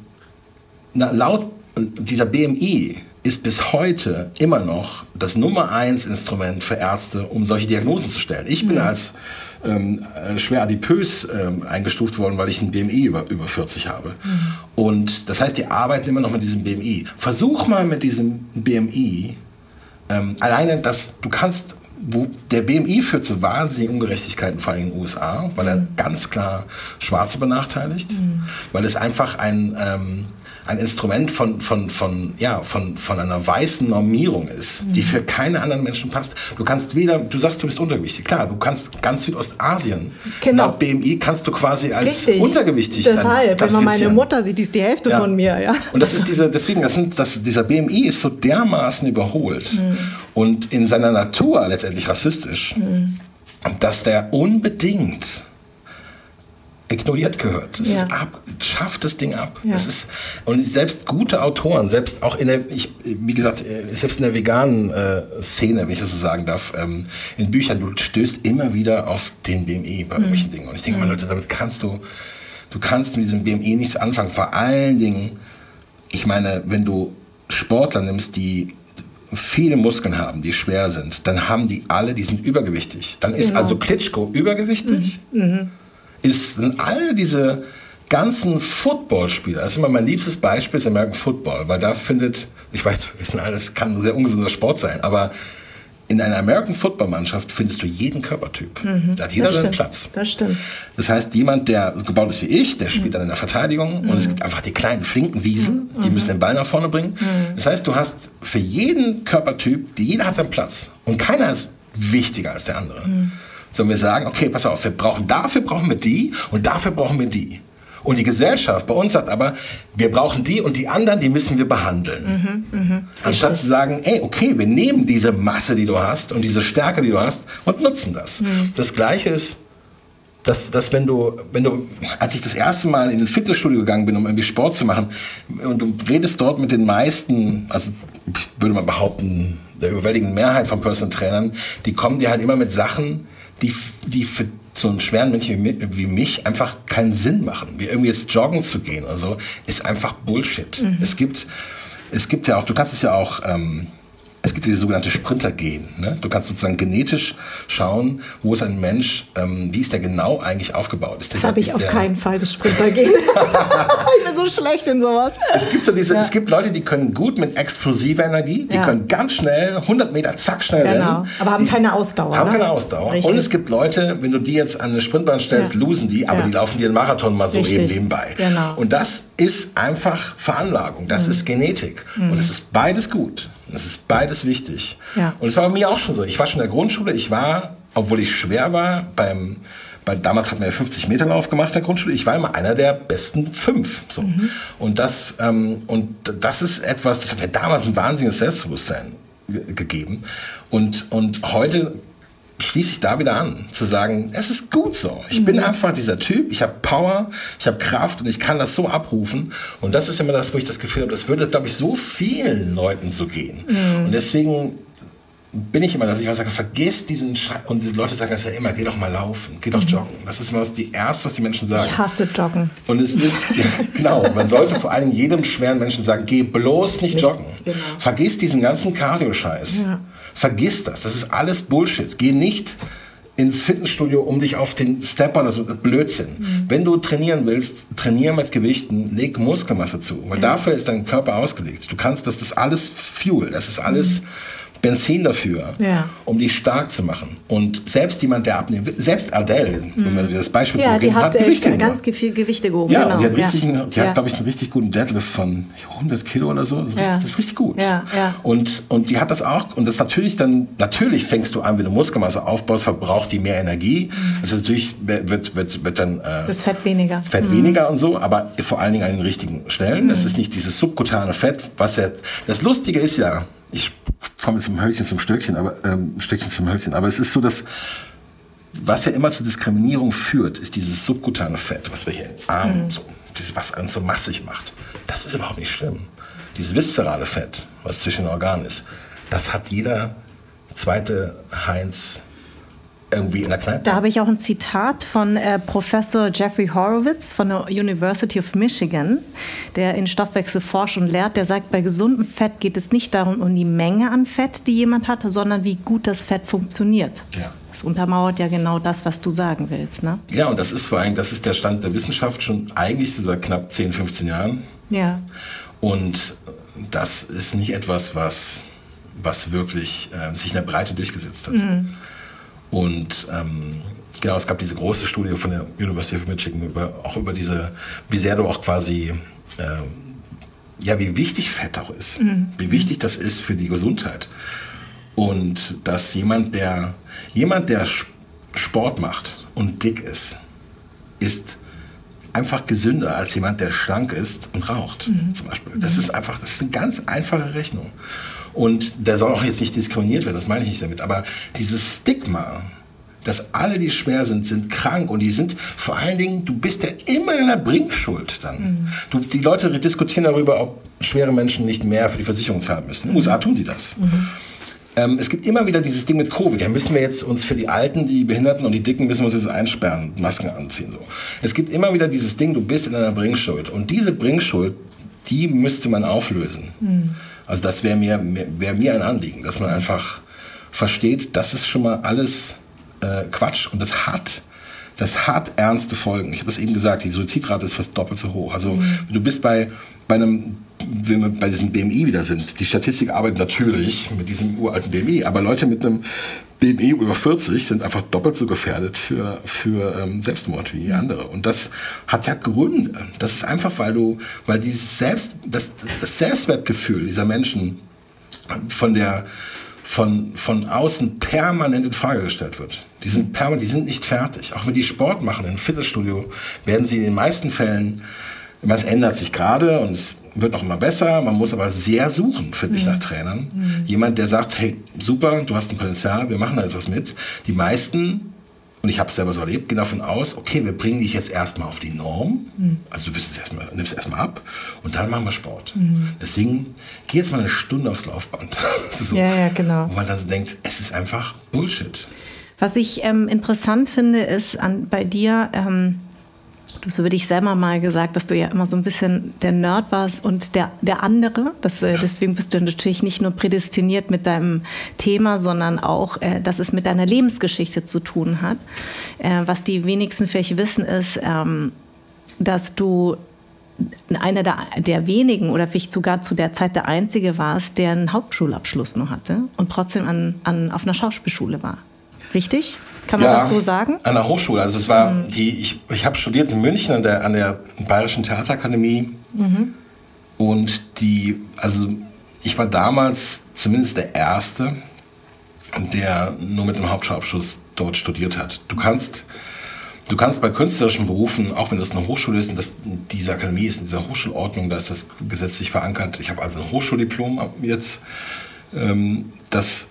na, laut dieser BMI ist bis heute immer noch das Nummer eins Instrument für Ärzte, um solche Diagnosen zu stellen. Ich bin als ähm, äh, schwer adipös ähm, eingestuft worden, weil ich ein BMI über, über 40 habe. Und das heißt, die arbeiten immer noch mit diesem BMI. Versuch mal mit diesem BMI ähm, alleine, dass du kannst, wo der BMI führt zu wahnsinnigen Ungerechtigkeiten, vor allem in den USA, weil er ganz klar Schwarze benachteiligt, weil es einfach ein, ähm, ein Instrument von, von, von, ja, von, von einer weißen Normierung ist, die für keine anderen Menschen passt. Du kannst weder, du sagst, du bist untergewichtig. Klar, du kannst ganz Südostasien, Genau. nach BMI kannst du quasi als Richtig. untergewichtig sein, Deshalb, wenn man meine. Mutter sieht, die ist die Hälfte Ja. von mir, ja. Und das ist diese, deswegen, das sind, das, dieser BMI ist so dermaßen überholt und in seiner Natur letztendlich rassistisch, dass der unbedingt ignoriert gehört. Es Ja. ist ab, schafft das Ding ab. Ja. Es ist, und selbst gute Autoren, selbst auch in der, ich, wie gesagt, selbst in der veganen äh, Szene, wenn ich das so sagen darf, ähm, in Büchern, du stößt immer wieder auf den BMI bei irgendwelchen Dingen. Und ich denke mal, Leute, damit kannst du, du kannst mit diesem BMI nichts anfangen. Vor allen Dingen, ich meine, wenn du Sportler nimmst, die viele Muskeln haben, die schwer sind, dann haben die alle, die sind übergewichtig. Dann ist Genau. also Klitschko übergewichtig. Ist, sind alle diese ganzen Footballspieler, das ist immer mein liebstes Beispiel, ist American Football, weil da findet, ich weiß, wir wissen alle, das kann ein sehr ungesunder Sport sein, aber in einer American Football Mannschaft findest du jeden Körpertyp. Da hat jeder seinen. Platz. Das stimmt. Das heißt, jemand, der gebaut ist wie ich, der spielt dann in der Verteidigung und es gibt einfach die kleinen flinken Wiesen, die müssen den Ball nach vorne bringen. Das heißt, du hast für jeden Körpertyp, jeder hat seinen Platz und keiner ist wichtiger als der andere. Sondern wir sagen, okay, pass auf, wir brauchen dafür brauchen wir die und dafür brauchen wir die. Und die Gesellschaft bei uns sagt aber, wir brauchen die und die anderen, die müssen wir behandeln. Anstatt zu sagen, ey, okay, wir nehmen diese Masse, die du hast und diese Stärke, die du hast und nutzen das. Das Gleiche ist dass, dass wenn du, wenn du, als ich das erste Mal in ein Fitnessstudio gegangen bin, um irgendwie Sport zu machen, und du redest dort mit den meisten, also würde man behaupten, der überwältigenden Mehrheit von Personal Trainern, die kommen dir halt immer mit Sachen, die, die für so einen schweren Menschen wie, wie mich einfach keinen Sinn machen. Wie irgendwie jetzt joggen zu gehen oder so, ist einfach Bullshit. Mhm. Es gibt, es gibt ja auch, du kannst es ja auch, ähm, es gibt diese sogenannte Sprintergen. Ne? Du kannst sozusagen genetisch schauen, wo ist ein Mensch, ähm, wie ist der genau eigentlich aufgebaut. Ist das habe ich auf der, keinen Fall, das Sprintergen. ich bin so schlecht in sowas. Es gibt, so diese, ja. es gibt Leute, die können gut mit explosiver Energie, die ja. können ganz schnell, 100 Meter, zack, schnell genau. rennen. Aber haben die keine Ausdauer. Haben ne? keine Ausdauer. Richtig. Und es gibt Leute, wenn du die jetzt an eine Sprintbahn stellst, ja. losen die, aber die laufen dir einen Marathon mal so Richtig. eben nebenbei. Genau. Und das ist einfach Veranlagung, das mhm. ist Genetik. Mhm. Und es ist beides gut. Es ist beides wichtig. Ja. Und es war bei mir auch schon so. Ich war schon in der Grundschule, ich war, obwohl ich schwer war, beim, bei, damals hatten wir 50 Meter Lauf gemacht in der Grundschule, ich war immer einer der besten fünf. So. Mhm. Und, das, ähm, und das ist etwas, das hat mir damals ein wahnsinniges Selbstbewusstsein gegeben. Und, und heute schließe ich da wieder an, zu sagen, es ist gut so. Ich mhm. bin einfach dieser Typ, ich habe Power, ich habe Kraft und ich kann das so abrufen. Und das ist immer das, wo ich das Gefühl habe, das würde, glaube ich, so vielen Leuten so gehen. Mhm. Und deswegen bin ich immer, dass ich immer sage, vergiss diesen Scheiß. Und die Leute sagen das ja immer, geh doch mal laufen, geh doch mhm. joggen. Das ist immer das die erste, was die Menschen sagen. Ich hasse Joggen. Und es ist, genau, man sollte vor allem jedem schweren Menschen sagen, geh bloß nicht, nicht joggen. Genau. Vergiss diesen ganzen Cardio-Scheiß. Ja. Vergiss das. Das ist alles Bullshit. Geh nicht ins Fitnessstudio, um dich auf den Stepper, das ist Blödsinn. Mhm. Wenn du trainieren willst, trainier mit Gewichten, leg Muskelmasse zu, weil ja. dafür ist dein Körper ausgelegt. Du kannst, das ist alles Fuel, das ist alles mhm. Benzin dafür, ja. um dich stark zu machen. Und selbst jemand, der abnimmt, selbst Adele, mhm. wenn wir das Beispiel ja, die hat, hat Gewichte äh, ganz viel Gewichte gehoben. Ja, genau. die hat, richtig, ja. die hat glaube ich, einen richtig guten Deadlift von 100 Kilo oder so. Das ist, richtig, das ist richtig gut. Ja, ja. Und, und die hat das auch. Und das natürlich dann, natürlich fängst du an, wenn du Muskelmasse aufbaust, verbraucht die mehr Energie. Mhm. Das ist natürlich, wird, wird, wird dann... Äh, das Fett weniger. Fett mhm. weniger und so, aber vor allen Dingen an den richtigen Stellen. Das mhm. ist nicht dieses subkutane Fett, was ja... Das Lustige ist ja, ich komme jetzt vom Hölzchen zum Stöckchen, aber ähm, Stöckchen zum Hölzchen. Aber es ist so, dass was ja immer zur Diskriminierung führt, ist dieses subkutane Fett, was wir hier im Arm, mhm. so, dieses, was uns so massig macht. Das ist überhaupt nicht schlimm. Dieses viszerale Fett, was zwischen den Organen ist, das hat jeder zweite Heinz irgendwie in der Kneipe. Da habe ich auch ein Zitat von äh, Professor Jeffrey Horowitz von der University of Michigan, der in Stoffwechsel forscht und lehrt. Der sagt, bei gesundem Fett geht es nicht darum, um die Menge an Fett, die jemand hat, sondern wie gut das Fett funktioniert. Ja. Das untermauert ja genau das, was du sagen willst. Ne? Ja, und das ist vor allem, das ist der Stand der Wissenschaft schon eigentlich so seit knapp 10, 15 Jahren. Ja. Und das ist nicht etwas, was, was wirklich äh, sich in der Breite durchgesetzt hat. Mhm. Und ähm, genau, es gab diese große Studie von der University of Michigan über, auch über diese, wie sehr du auch quasi, äh, ja, wie wichtig Fett auch ist, mhm. wie wichtig das ist für die Gesundheit. Und dass jemand, der, jemand, der Sport macht und dick ist, ist einfach gesünder als jemand, der schlank ist und raucht, mhm. zum Beispiel. Das ist einfach, das ist eine ganz einfache Rechnung. Und der soll auch jetzt nicht diskriminiert werden, das meine ich nicht damit. Aber dieses Stigma, dass alle, die schwer sind, sind krank und die sind vor allen Dingen, du bist ja immer in einer Bringschuld dann. Mhm. Du, die Leute diskutieren darüber, ob schwere Menschen nicht mehr für die Versicherung zahlen müssen. In den USA tun sie das. Mhm. Ähm, es gibt immer wieder dieses Ding mit Covid. Da müssen wir jetzt uns für die Alten, die Behinderten und die Dicken müssen wir uns jetzt einsperren, Masken anziehen. So. Es gibt immer wieder dieses Ding, du bist in einer Bringschuld. Und diese Bringschuld, die müsste man auflösen. Mhm. Also das wäre mir, wär mir ein Anliegen, dass man einfach versteht, das ist schon mal alles äh, Quatsch und das hat das hat ernste Folgen. Ich habe es eben gesagt, die Suizidrate ist fast doppelt so hoch. Also mhm. du bist bei, bei einem, wenn wir bei diesem BMI wieder sind, die Statistik arbeitet natürlich mit diesem uralten BMI, aber Leute mit einem BMI über 40 sind einfach doppelt so gefährdet für, für ähm, Selbstmord wie andere. Und das hat ja Gründe. Das ist einfach, weil du, weil dieses Selbst, das, das Selbstwertgefühl dieser Menschen von der, von, von außen permanent in Frage gestellt wird. Die sind permanent, die sind nicht fertig. Auch wenn die Sport machen im Fitnessstudio, werden sie in den meisten Fällen, es ändert sich gerade und es wird auch immer besser. Man muss aber sehr suchen, finde ich, nach Trainern. Mhm. Jemand, der sagt, hey, super, du hast ein Potenzial, wir machen da jetzt was mit. Die meisten und ich habe es selber so erlebt, gehen davon aus, okay, wir bringen dich jetzt erstmal auf die Norm, mhm. also du wirst es erstmal, nimmst es erstmal ab und dann machen wir Sport. Mhm. Deswegen geh jetzt mal eine Stunde aufs Laufband. so, ja, ja, genau. Wo man dann so denkt, es ist einfach Bullshit. Was ich ähm, interessant finde, ist an, bei dir, ähm, Du hast über dich selber mal gesagt, dass du ja immer so ein bisschen der Nerd warst und der, der andere. Das, äh, deswegen bist du natürlich nicht nur prädestiniert mit deinem Thema, sondern auch, äh, dass es mit deiner Lebensgeschichte zu tun hat. Äh, was die wenigsten vielleicht wissen, ist, ähm, dass du einer der, der wenigen oder vielleicht sogar zu der Zeit der Einzige warst, der einen Hauptschulabschluss nur hatte und trotzdem an, an, auf einer Schauspielschule war. Richtig? Kann man ja, das so sagen? An der Hochschule. Also es war mhm. die, ich, ich habe studiert in München an der, an der Bayerischen Theaterakademie. Mhm. Und die, also ich war damals zumindest der Erste, der nur mit einem Hauptschulabschluss dort studiert hat. Du kannst, du kannst bei künstlerischen Berufen, auch wenn das eine Hochschule ist, und das, diese Akademie ist in dieser Hochschulordnung, da ist das gesetzlich verankert. Ich habe also ein Hochschuldiplom jetzt. Ähm, das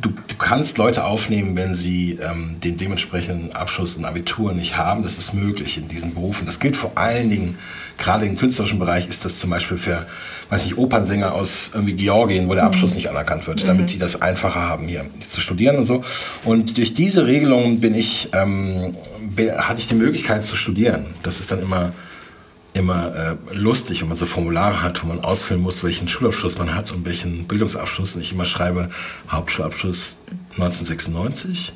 Du, du, kannst Leute aufnehmen, wenn sie ähm, den dementsprechenden Abschluss in Abitur nicht haben. Das ist möglich in diesen Berufen. Das gilt vor allen Dingen, gerade im künstlerischen Bereich ist das zum Beispiel für, weiß nicht, Opernsänger aus irgendwie Georgien, wo der Abschluss mhm. nicht anerkannt wird, damit mhm. die das einfacher haben, hier zu studieren und so. Und durch diese Regelung bin ich, ähm, hatte ich die Möglichkeit zu studieren. Das ist dann immer immer äh, lustig, wenn man so Formulare hat, wo man ausfüllen muss, welchen Schulabschluss man hat und welchen Bildungsabschluss. Und ich immer schreibe Hauptschulabschluss 1996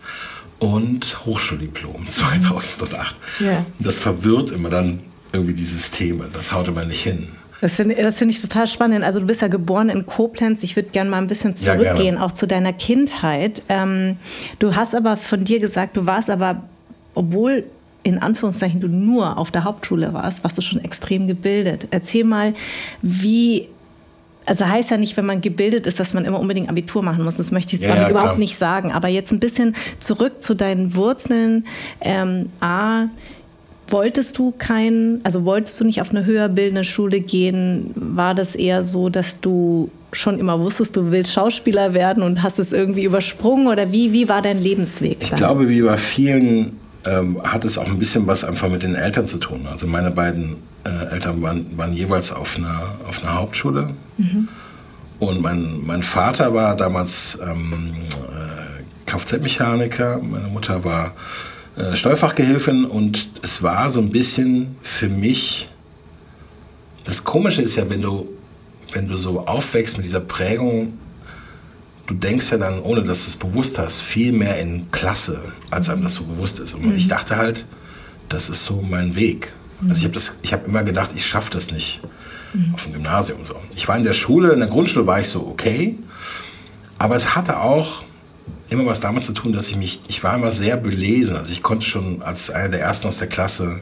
und Hochschuldiplom 2008. Ja. Das verwirrt immer dann irgendwie die Systeme. Das haut immer nicht hin. Das finde find ich total spannend. Also du bist ja geboren in Koblenz. Ich würde gerne mal ein bisschen zurückgehen, ja, auch zu deiner Kindheit. Ähm, du hast aber von dir gesagt, du warst aber, obwohl in Anführungszeichen du nur auf der Hauptschule warst, warst du schon extrem gebildet. Erzähl mal, wie also heißt ja nicht, wenn man gebildet ist, dass man immer unbedingt Abitur machen muss. Das möchte ich ja, ja, überhaupt nicht sagen. Aber jetzt ein bisschen zurück zu deinen Wurzeln. Ähm, A, wolltest du kein, also wolltest du nicht auf eine höher bildende Schule gehen? War das eher so, dass du schon immer wusstest, du willst Schauspieler werden und hast es irgendwie übersprungen? Oder wie, wie war dein Lebensweg? Ich dann? glaube, wie bei vielen ähm, hat es auch ein bisschen was einfach mit den Eltern zu tun. Also meine beiden äh, Eltern waren, waren, jeweils auf einer, auf einer Hauptschule. Mhm. Und mein, mein Vater war damals ähm, äh, Kfz-Mechaniker, meine Mutter war äh, Steuerfachgehilfin und es war so ein bisschen für mich, das Komische ist ja, wenn du, wenn du so aufwächst mit dieser Prägung, du denkst ja dann, ohne dass du es bewusst hast, viel mehr in Klasse, als einem das so bewusst ist. Und mhm. ich dachte halt, das ist so mein Weg. Mhm. Also ich habe hab immer gedacht, ich schaffe das nicht mhm. auf dem Gymnasium so. Ich war in der Schule, in der Grundschule war ich so okay, aber es hatte auch immer was damit zu tun, dass ich mich, ich war immer sehr belesen. Also ich konnte schon als einer der Ersten aus der Klasse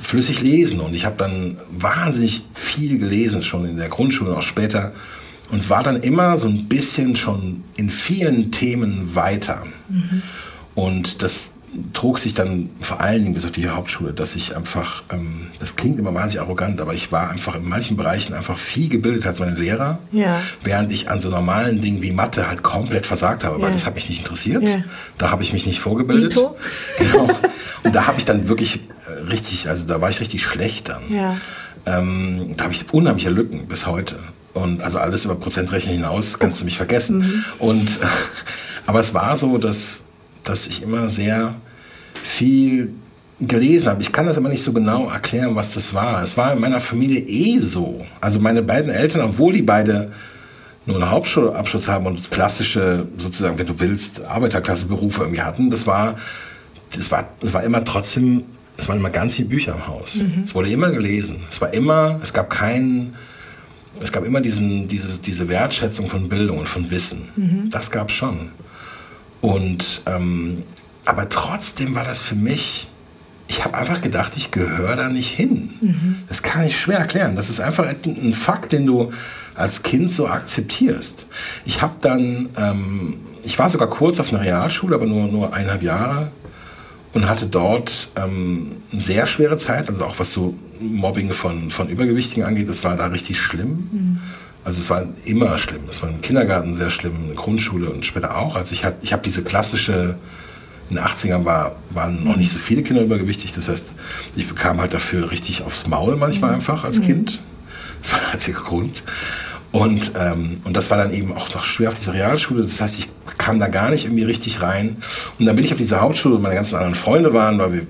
flüssig lesen und ich habe dann wahnsinnig viel gelesen, schon in der Grundschule und auch später und war dann immer so ein bisschen schon in vielen Themen weiter. Mhm. Und das trug sich dann vor allen Dingen bis auf die Hauptschule, dass ich einfach, ähm, das klingt immer wahnsinnig arrogant, aber ich war einfach in manchen Bereichen einfach viel gebildeter als meine Lehrer, ja. während ich an so normalen Dingen wie Mathe halt komplett versagt habe, weil ja. das hat mich nicht interessiert. Ja. Da habe ich mich nicht vorgebildet. Dito. Genau. Und da habe ich dann wirklich äh, richtig, also da war ich richtig schlecht dann. Ähm, da habe ich unheimliche Lücken bis heute. Und also alles über Prozentrechnen hinaus kannst du mich vergessen. Mhm. Und, aber es war so, dass, dass ich immer sehr viel gelesen habe. Ich kann das immer nicht so genau erklären, was das war. Es war in meiner Familie eh so. Also meine beiden Eltern, obwohl die beide nur einen Hauptschulabschluss haben und klassische, sozusagen, wenn du willst, Arbeiterklasseberufe irgendwie hatten, das war, das war, das war immer trotzdem, es waren immer ganz viele Bücher im Haus. Mhm. Es wurde immer gelesen. Es war immer, es gab keinen es gab immer diesen, dieses, diese Wertschätzung von Bildung und von Wissen. Mhm. Das gab es schon. Und, ähm, aber trotzdem war das für mich, ich habe einfach gedacht, ich gehöre da nicht hin. Mhm. Das kann ich schwer erklären. Das ist einfach ein Fakt, den du als Kind so akzeptierst. Ich habe dann, ähm, ich war sogar kurz auf einer Realschule, aber nur, nur eineinhalb Jahre und hatte dort ähm, eine sehr schwere Zeit, also auch was so Mobbing von, von Übergewichtigen angeht, das war da richtig schlimm. Mhm. Also es war immer schlimm. Es war im Kindergarten sehr schlimm, in der Grundschule und später auch. Also ich, ich habe diese klassische in den 80ern war, waren noch nicht so viele Kinder übergewichtig. Das heißt, ich bekam halt dafür richtig aufs Maul manchmal einfach als Kind. Das war der einzige Grund. Und, ähm, und das war dann eben auch noch schwer auf dieser Realschule. Das heißt, ich kam da gar nicht irgendwie richtig rein. Und dann bin ich auf diese Hauptschule, wo meine ganzen anderen Freunde waren, weil wir,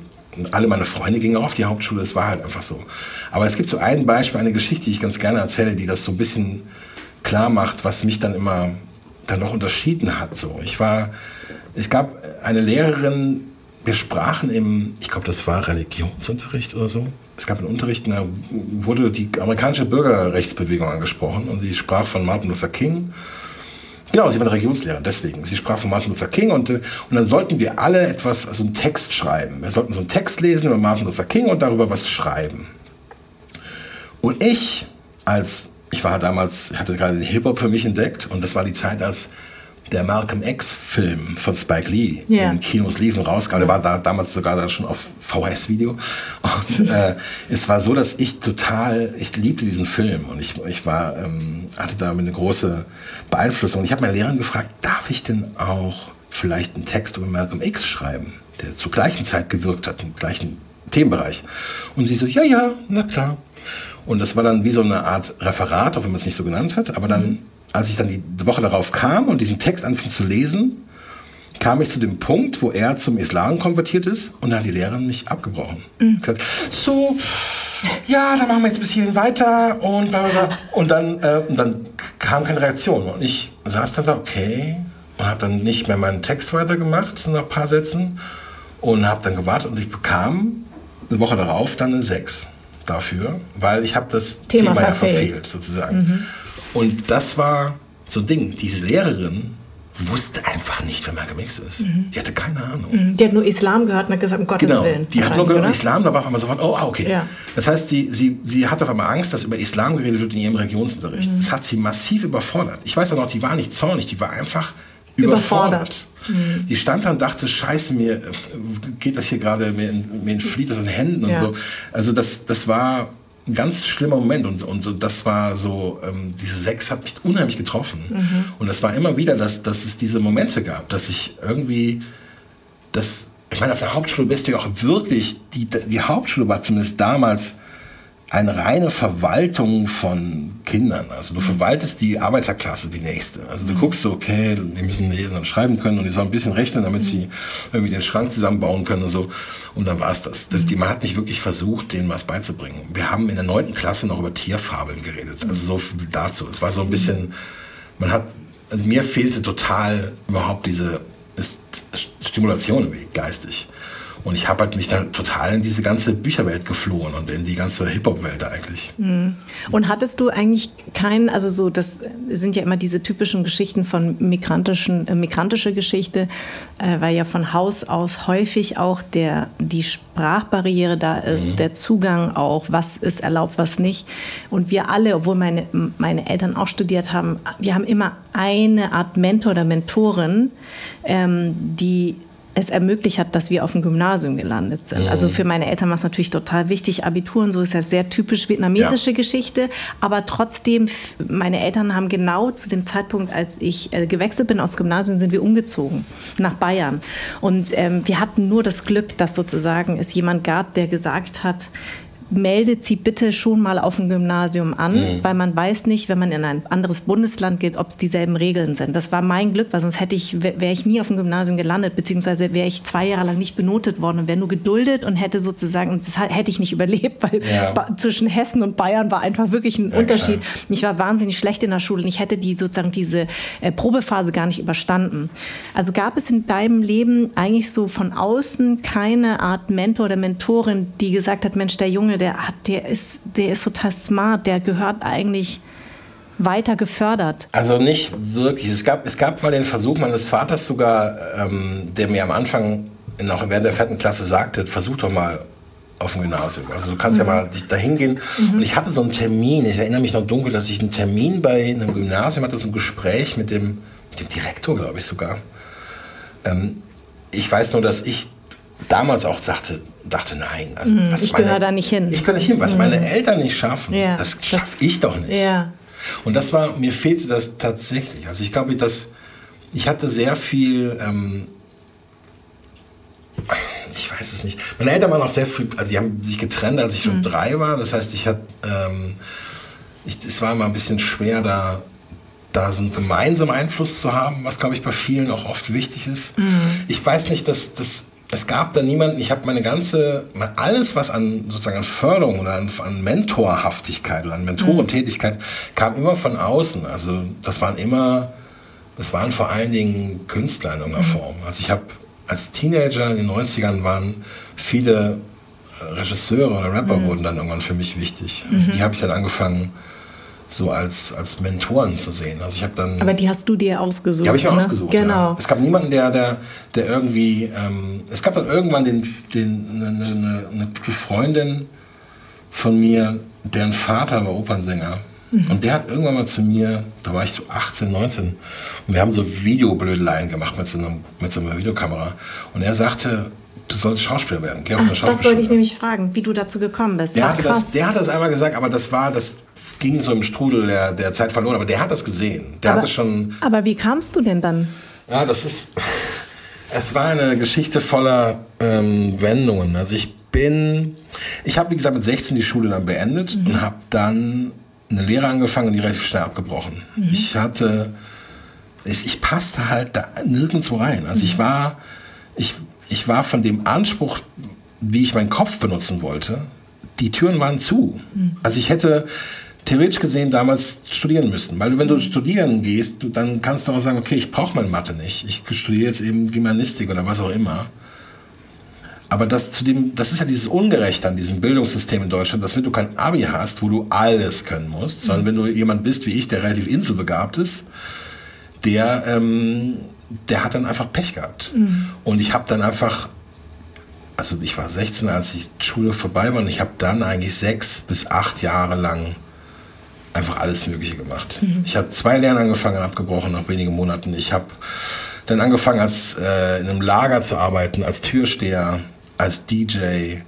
alle meine Freunde gingen auch auf die Hauptschule. Es war halt einfach so. Aber es gibt so ein Beispiel, eine Geschichte, die ich ganz gerne erzähle, die das so ein bisschen klar macht, was mich dann immer dann noch unterschieden hat. So, ich war, es gab eine Lehrerin, wir sprachen im, ich glaube, das war Religionsunterricht oder so. Es gab einen Unterricht, da wurde die amerikanische Bürgerrechtsbewegung angesprochen und sie sprach von Martin Luther King. Genau, sie war eine Religionslehrerin, deswegen. Sie sprach von Martin Luther King und, und dann sollten wir alle etwas, also einen Text schreiben. Wir sollten so einen Text lesen über Martin Luther King und darüber was schreiben. Und ich als ich war damals, ich hatte gerade den Hip-Hop für mich entdeckt und das war die Zeit, als der Malcolm X-Film von Spike Lee yeah. in Kinos lief und rauskam. Der war da, damals sogar da schon auf VHS-Video. Und äh, es war so, dass ich total, ich liebte diesen Film und ich, ich war, ähm, hatte damit eine große Beeinflussung. Und ich habe meine Lehrerin gefragt, darf ich denn auch vielleicht einen Text über Malcolm X schreiben, der zur gleichen Zeit gewirkt hat, im gleichen Themenbereich? Und sie so, ja, ja, na klar. Und das war dann wie so eine Art Referat, auch wenn man es nicht so genannt hat. Aber dann, als ich dann die Woche darauf kam und diesen Text anfing zu lesen, kam ich zu dem Punkt, wo er zum Islam konvertiert ist und dann hat die Lehrerin mich abgebrochen. Mhm. Gesagt, so, ja, dann machen wir jetzt bis hierhin weiter und bla bla bla. Und dann, äh, und dann kam keine Reaktion. Und ich saß dann da, okay, und habe dann nicht mehr meinen Text weitergemacht, so nach ein paar Sätzen, und habe dann gewartet und ich bekam eine Woche darauf dann eine 6 dafür, weil ich habe das Thema, Thema ja verfehlt sozusagen. Mhm. Und das war so ein Ding. Diese Lehrerin wusste einfach nicht, wer Malcolm X ist. Mhm. Die hatte keine Ahnung. Mhm. Die hat nur Islam gehört und hat gesagt, um Gottes genau. Willen. Die hat nur gehört Islam, da war auf einmal sofort, oh, ah, okay. Ja. Das heißt, sie, sie, sie hatte auf einmal Angst, dass über Islam geredet wird in ihrem Religionsunterricht. Mhm. Das hat sie massiv überfordert. Ich weiß auch noch, die war nicht zornig, die war einfach überfordert. überfordert. Mhm. Die stand da und dachte, scheiße, mir geht das hier gerade, mir, mir entflieht das in den Händen ja. und so. Also das, das war ein ganz schlimmer Moment und, und das war so, ähm, diese Sex hat mich unheimlich getroffen. Mhm. Und das war immer wieder, dass, dass es diese Momente gab, dass ich irgendwie, das, ich meine, auf der Hauptschule bist du ja auch wirklich, die, die Hauptschule war zumindest damals eine reine Verwaltung von Kindern. Also du mhm. verwaltest die Arbeiterklasse, die nächste. Also du mhm. guckst so, okay, die müssen lesen und schreiben können und die sollen ein bisschen rechnen, damit mhm. sie irgendwie den Schrank zusammenbauen können und so. Und dann war es das. Die, man hat nicht wirklich versucht, denen was beizubringen. Wir haben in der neunten Klasse noch über Tierfabeln geredet. Also so viel dazu. Es war so ein bisschen, man hat, also mir fehlte total überhaupt diese Stimulation geistig. Und ich habe halt mich dann total in diese ganze Bücherwelt geflohen und in die ganze Hip-Hop-Welt eigentlich. Mhm. Und hattest du eigentlich keinen, also so, das sind ja immer diese typischen Geschichten von migrantischen, äh, migrantische Geschichte, äh, weil ja von Haus aus häufig auch der, die Sprachbarriere da ist, mhm. der Zugang auch, was ist erlaubt, was nicht. Und wir alle, obwohl meine, meine Eltern auch studiert haben, wir haben immer eine Art Mentor oder Mentorin, ähm, die es ermöglicht hat, dass wir auf dem Gymnasium gelandet sind. Mhm. Also für meine Eltern war es natürlich total wichtig. Abituren, so ist ja sehr typisch vietnamesische ja. Geschichte. Aber trotzdem, meine Eltern haben genau zu dem Zeitpunkt, als ich äh, gewechselt bin aus Gymnasium, sind wir umgezogen nach Bayern. Und ähm, wir hatten nur das Glück, dass sozusagen es jemand gab, der gesagt hat, meldet sie bitte schon mal auf dem Gymnasium an, mhm. weil man weiß nicht, wenn man in ein anderes Bundesland geht, ob es dieselben Regeln sind. Das war mein Glück, weil sonst hätte ich, wäre ich nie auf dem Gymnasium gelandet, beziehungsweise wäre ich zwei Jahre lang nicht benotet worden und wäre nur geduldet und hätte sozusagen, und das hätte ich nicht überlebt, weil ja. zwischen Hessen und Bayern war einfach wirklich ein ja, Unterschied. Klar. Ich war wahnsinnig schlecht in der Schule und ich hätte die sozusagen diese äh, Probephase gar nicht überstanden. Also gab es in deinem Leben eigentlich so von außen keine Art Mentor oder Mentorin, die gesagt hat, Mensch, der Junge, der hat, der ist, der ist total smart, der gehört eigentlich weiter gefördert? Also nicht wirklich. Es gab, es gab mal den Versuch meines Vaters sogar, ähm, der mir am Anfang noch während der vierten Klasse sagte, versuch doch mal auf dem Gymnasium. Also du kannst mhm. ja mal dich dahin gehen. Mhm. Und ich hatte so einen Termin, ich erinnere mich noch dunkel, dass ich einen Termin bei einem Gymnasium hatte, so ein Gespräch mit dem, mit dem Direktor, glaube ich sogar. Ähm, ich weiß nur, dass ich damals auch sagte, dachte, nein, also was ich gehöre da nicht hin. Ich gehöre nicht hin, was mhm. meine Eltern nicht schaffen, ja, das schaffe ich doch nicht. Ja. Und das war, mir fehlte das tatsächlich. Also ich glaube, dass ich hatte sehr viel, ähm, ich weiß es nicht. Meine Eltern waren auch sehr früh, also sie haben sich getrennt, als ich schon mhm. drei war. Das heißt, ich hatte, ähm, ich, es war immer ein bisschen schwer, da, da so einen gemeinsamen Einfluss zu haben, was, glaube ich, bei vielen auch oft wichtig ist. Ich weiß nicht, dass, dass es gab da niemanden, ich habe meine ganze, alles, was an sozusagen an Förderung oder an, an Mentorhaftigkeit oder an Mentorentätigkeit kam immer von außen. Also das waren immer, das waren vor allen Dingen Künstler in irgendeiner mhm. Form. Also ich habe als Teenager in den 90ern waren viele Regisseure oder Rapper mhm. wurden dann irgendwann für mich wichtig. Also mhm. die habe ich dann angefangen so als, als Mentoren zu sehen. Also ich habe dann. Aber die hast du dir ausgesucht. Die habe ich mir ne? ausgesucht. Genau. Ja. Es gab niemanden, der, der, der irgendwie. Ähm, es gab dann irgendwann den, den, eine, eine, eine Freundin von mir, deren Vater war Opernsänger. Mhm. Und der hat irgendwann mal zu mir, da war ich so 18, 19, und wir haben so Videoblödeleien gemacht mit so, einem, mit so einer Videokamera. Und er sagte, du sollst Schauspieler werden. Geh auf Ach, das wollte ich nämlich fragen, wie du dazu gekommen bist. Der, hatte das, der hat das einmal gesagt, aber das war, das ging so im Strudel der, der Zeit verloren. Aber der hat das gesehen. Der aber, hat es schon. Aber wie kamst du denn dann? Ja, das ist. Es war eine Geschichte voller ähm, Wendungen. Also ich bin, ich habe wie gesagt mit 16 die Schule dann beendet mhm. und habe dann eine Lehre angefangen und die relativ schnell abgebrochen. Mhm. Ich hatte, ich, ich, passte halt da nirgendwo rein. Also mhm. ich war, ich, ich war von dem Anspruch, wie ich meinen Kopf benutzen wollte, die Türen waren zu. Mhm. Also ich hätte theoretisch gesehen damals studieren müssen. Weil wenn du studieren gehst, dann kannst du auch sagen, okay, ich brauche meine Mathe nicht. Ich studiere jetzt eben Germanistik oder was auch immer. Aber das, zu dem, das ist ja dieses Ungerechte an diesem Bildungssystem in Deutschland, dass wenn du kein Abi hast, wo du alles können musst, sondern wenn du jemand bist wie ich, der relativ inselbegabt ist, der, ähm, der hat dann einfach Pech gehabt. Mhm. Und ich habe dann einfach, also ich war 16, als die Schule vorbei war und ich habe dann eigentlich sechs bis acht Jahre lang einfach alles Mögliche gemacht. Mhm. Ich habe zwei Lernen angefangen, abgebrochen nach wenigen Monaten. Ich habe dann angefangen, als, äh, in einem Lager zu arbeiten, als Türsteher, als DJ,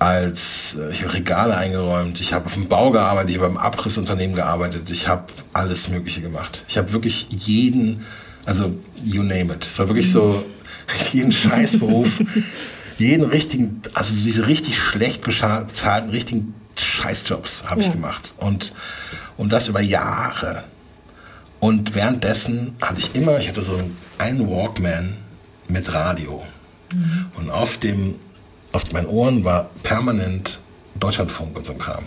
als äh, ich habe Regale eingeräumt, ich habe auf dem Bau gearbeitet, ich habe beim Abrissunternehmen gearbeitet, ich habe alles Mögliche gemacht. Ich habe wirklich jeden, also you name it. Es war wirklich so jeden Scheißberuf, jeden richtigen, also diese richtig schlecht bezahlten, richtigen Scheißjobs habe ja. ich gemacht. Und und das über Jahre. Und währenddessen hatte ich immer, ich hatte so einen Walkman mit Radio. Mhm. Und auf dem, auf meinen Ohren war permanent Deutschlandfunk und so ein Kram.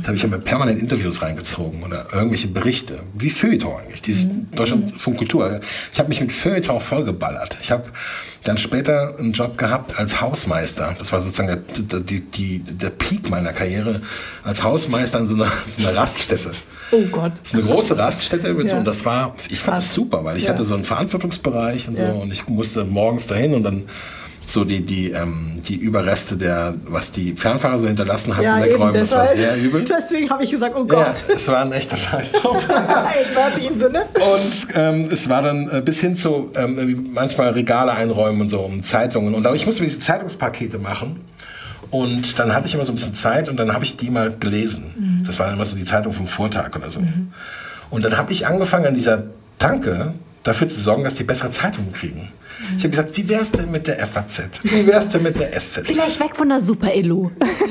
Da habe ich immer permanent Interviews reingezogen oder irgendwelche Berichte, wie Feuilleton eigentlich, dieses mhm. Deutschlandfunkkultur. Ich habe mich mit Feuilleton vollgeballert. Ich habe dann später einen Job gehabt als Hausmeister. Das war sozusagen der, die, die, der Peak meiner Karriere als Hausmeister in so einer, so einer Raststätte. Oh Gott. Das ist eine große Raststätte mit ja. so, und das war, ich fand das super, weil ich ja. hatte so einen Verantwortungsbereich und so ja. und ich musste morgens dahin und dann so die, die, ähm, die Überreste der, was die Fernfahrer so hinterlassen hatten, ja, wegräumen. Das war sehr übel. Deswegen habe ich gesagt, oh Gott. Ja, es war ein echter Scheißjob. Im Sinne. Und ähm, es war dann äh, bis hin zu ähm, manchmal Regale einräumen und so, um Zeitungen. Und ich musste diese Zeitungspakete machen. Und dann hatte ich immer so ein bisschen Zeit und dann habe ich die mal gelesen. Mhm. Das war dann immer so die Zeitung vom Vortag oder so. Mhm. Und dann habe ich angefangen an dieser Tanke dafür zu sorgen, dass die bessere Zeitungen kriegen. Ich habe gesagt, wie wär's denn mit der FAZ? Wie wär's denn mit der SZ? Vielleicht weg von der Super-Elo.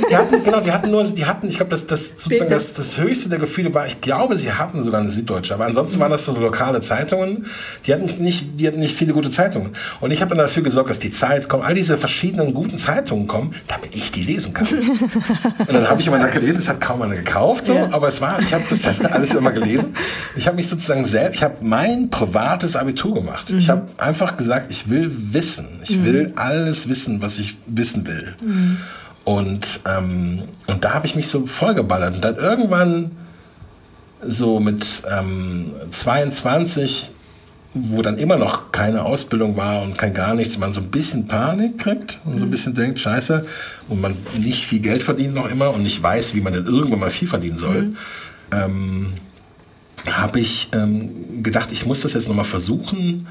Die hatten, genau, die hatten nur, die hatten, ich glaube, das, das, sozusagen das, das höchste der Gefühle war, ich glaube, sie hatten sogar eine Süddeutsche, aber ansonsten waren das so lokale Zeitungen, die hatten nicht, die hatten nicht viele gute Zeitungen. Und ich habe dann dafür gesorgt, dass die Zeit kommt, all diese verschiedenen guten Zeitungen kommen, damit ich die lesen kann. Und dann habe ich immer da gelesen, es hat kaum einer gekauft, so, ja. aber es war, ich habe das dann alles immer gelesen. Ich habe mich sozusagen selbst, ich habe mein privates Abitur gemacht. Mhm. Ich habe einfach gesagt, ich will wissen. Ich mhm. will alles wissen, was ich wissen will. Mhm. Und, ähm, und da habe ich mich so vollgeballert. Und dann irgendwann so mit ähm, 22, wo dann immer noch keine Ausbildung war und kein gar nichts, man so ein bisschen Panik kriegt und so ein mhm. bisschen denkt, scheiße, und man nicht viel Geld verdient noch immer und nicht weiß, wie man denn irgendwann mal viel verdienen soll, mhm. ähm, habe ich ähm, gedacht, ich muss das jetzt nochmal versuchen,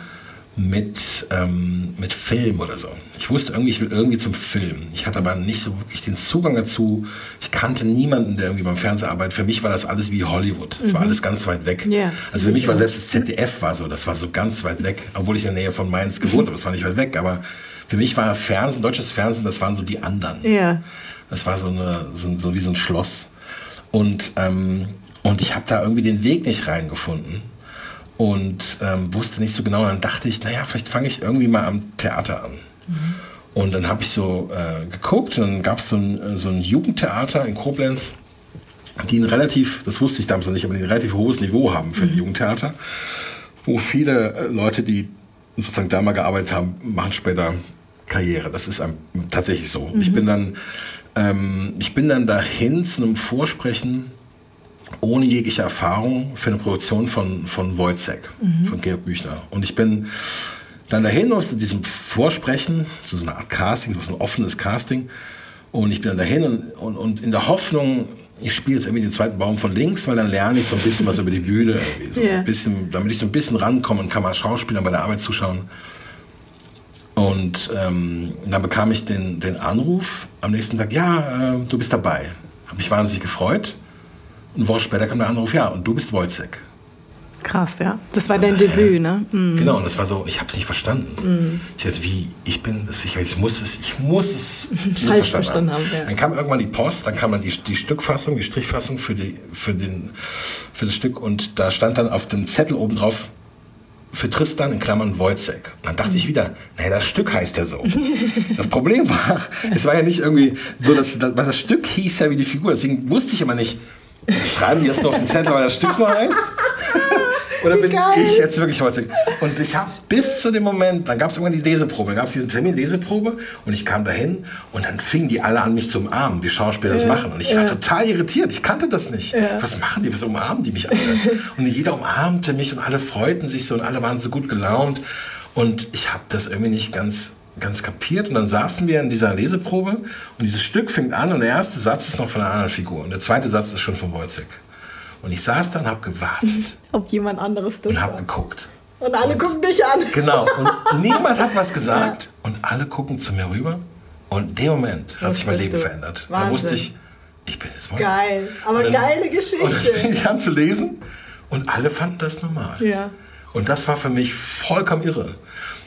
mit, ähm, mit Film oder so. Ich wusste irgendwie, ich will irgendwie zum Film. Ich hatte aber nicht so wirklich den Zugang dazu. Ich kannte niemanden, der irgendwie beim Fernsehen arbeitet. Für mich war das alles wie Hollywood. Es mhm. war alles ganz weit weg. Yeah. Also für mich war selbst das ZDF war so, das war so ganz weit weg. Obwohl ich in der Nähe von Mainz gewohnt habe, das war nicht weit weg. Aber für mich war Fernsehen, deutsches Fernsehen, das waren so die anderen. Ja. Das war so, eine, so, so wie so ein Schloss. Und, ähm, und ich habe da irgendwie den Weg nicht reingefunden und ähm, wusste nicht so genau. Dann dachte ich, naja, vielleicht fange ich irgendwie mal am Theater an. Mhm. Und dann habe ich so äh, geguckt und dann gab es so ein, so ein Jugendtheater in Koblenz, die ein relativ, das wusste ich damals noch nicht, aber die ein relativ hohes Niveau haben für mhm. ein Jugendtheater, wo viele äh, Leute, die sozusagen da mal gearbeitet haben, machen später Karriere. Das ist tatsächlich so. Mhm. Ich bin dann, ähm, ich bin dann dahin zu einem Vorsprechen ohne jegliche Erfahrung für eine Produktion von, von Wojcek, mhm. von Georg Büchner. Und ich bin dann dahin zu diesem Vorsprechen, zu so einer Art Casting, was ein offenes Casting. Und ich bin dann dahin und, und, und in der Hoffnung, ich spiele jetzt irgendwie den zweiten Baum von links, weil dann lerne ich so ein bisschen was über die Bühne, so yeah. ein bisschen, damit ich so ein bisschen rankomme und kann mal Schauspielern bei der Arbeit zuschauen. Und ähm, dann bekam ich den, den Anruf am nächsten Tag, ja, äh, du bist dabei. Habe mich wahnsinnig gefreut. Eine Woche später kam der Anruf, ja, und du bist Wojcek. Krass, ja. Das war dein also, Debüt, ne? Mhm. Genau, und das war so, ich habe es nicht verstanden. Mhm. Ich dachte, wie, ich bin, das, ich, ich muss es, ich muss es falsch verstanden haben. Ja. Dann kam irgendwann die Post, dann kam dann die, die Stückfassung, die Strichfassung für, die, für, den, für das Stück und da stand dann auf dem Zettel oben drauf, für Tristan in Klammern Wojcek. Und dann dachte ich wieder, naja, das Stück heißt ja so. Das Problem war, es war ja nicht irgendwie so, dass, das, was das Stück hieß ja wie die Figur. Deswegen wusste ich immer nicht, schreiben die jetzt noch auf den Zettel, weil das Stück so heißt? Oder bin ich jetzt wirklich holzig? Und ich habe bis zu dem Moment, dann gab es irgendwann die Leseprobe, dann gab es diesen Termin Leseprobe und ich kam dahin und dann fingen die alle an, mich zu umarmen, wie Schauspieler das machen. Und ich war total irritiert, ich kannte das nicht. Ja. Was machen die, was umarmen die mich alle? und jeder umarmte mich und alle freuten sich so und alle waren so gut gelaunt. Und ich habe das irgendwie nicht ganz ganz kapiert. Und dann saßen wir in dieser Leseprobe und dieses Stück fängt an und der erste Satz ist noch von einer anderen Figur und der zweite Satz ist schon von Wojcik. Und ich saß da und habe gewartet. Ob jemand anderes das Und habe geguckt. Und alle und, gucken dich an. Genau. Und niemand hat was gesagt. Ja. Und alle gucken zu mir rüber. Und in dem Moment hat sich mein Leben du? verändert. Wahnsinn. Da wusste ich, ich bin jetzt mal. Geil. Aber dann, geile Geschichte. Und dann fing ich an zu lesen. Und alle fanden das normal. Ja. Und das war für mich vollkommen irre.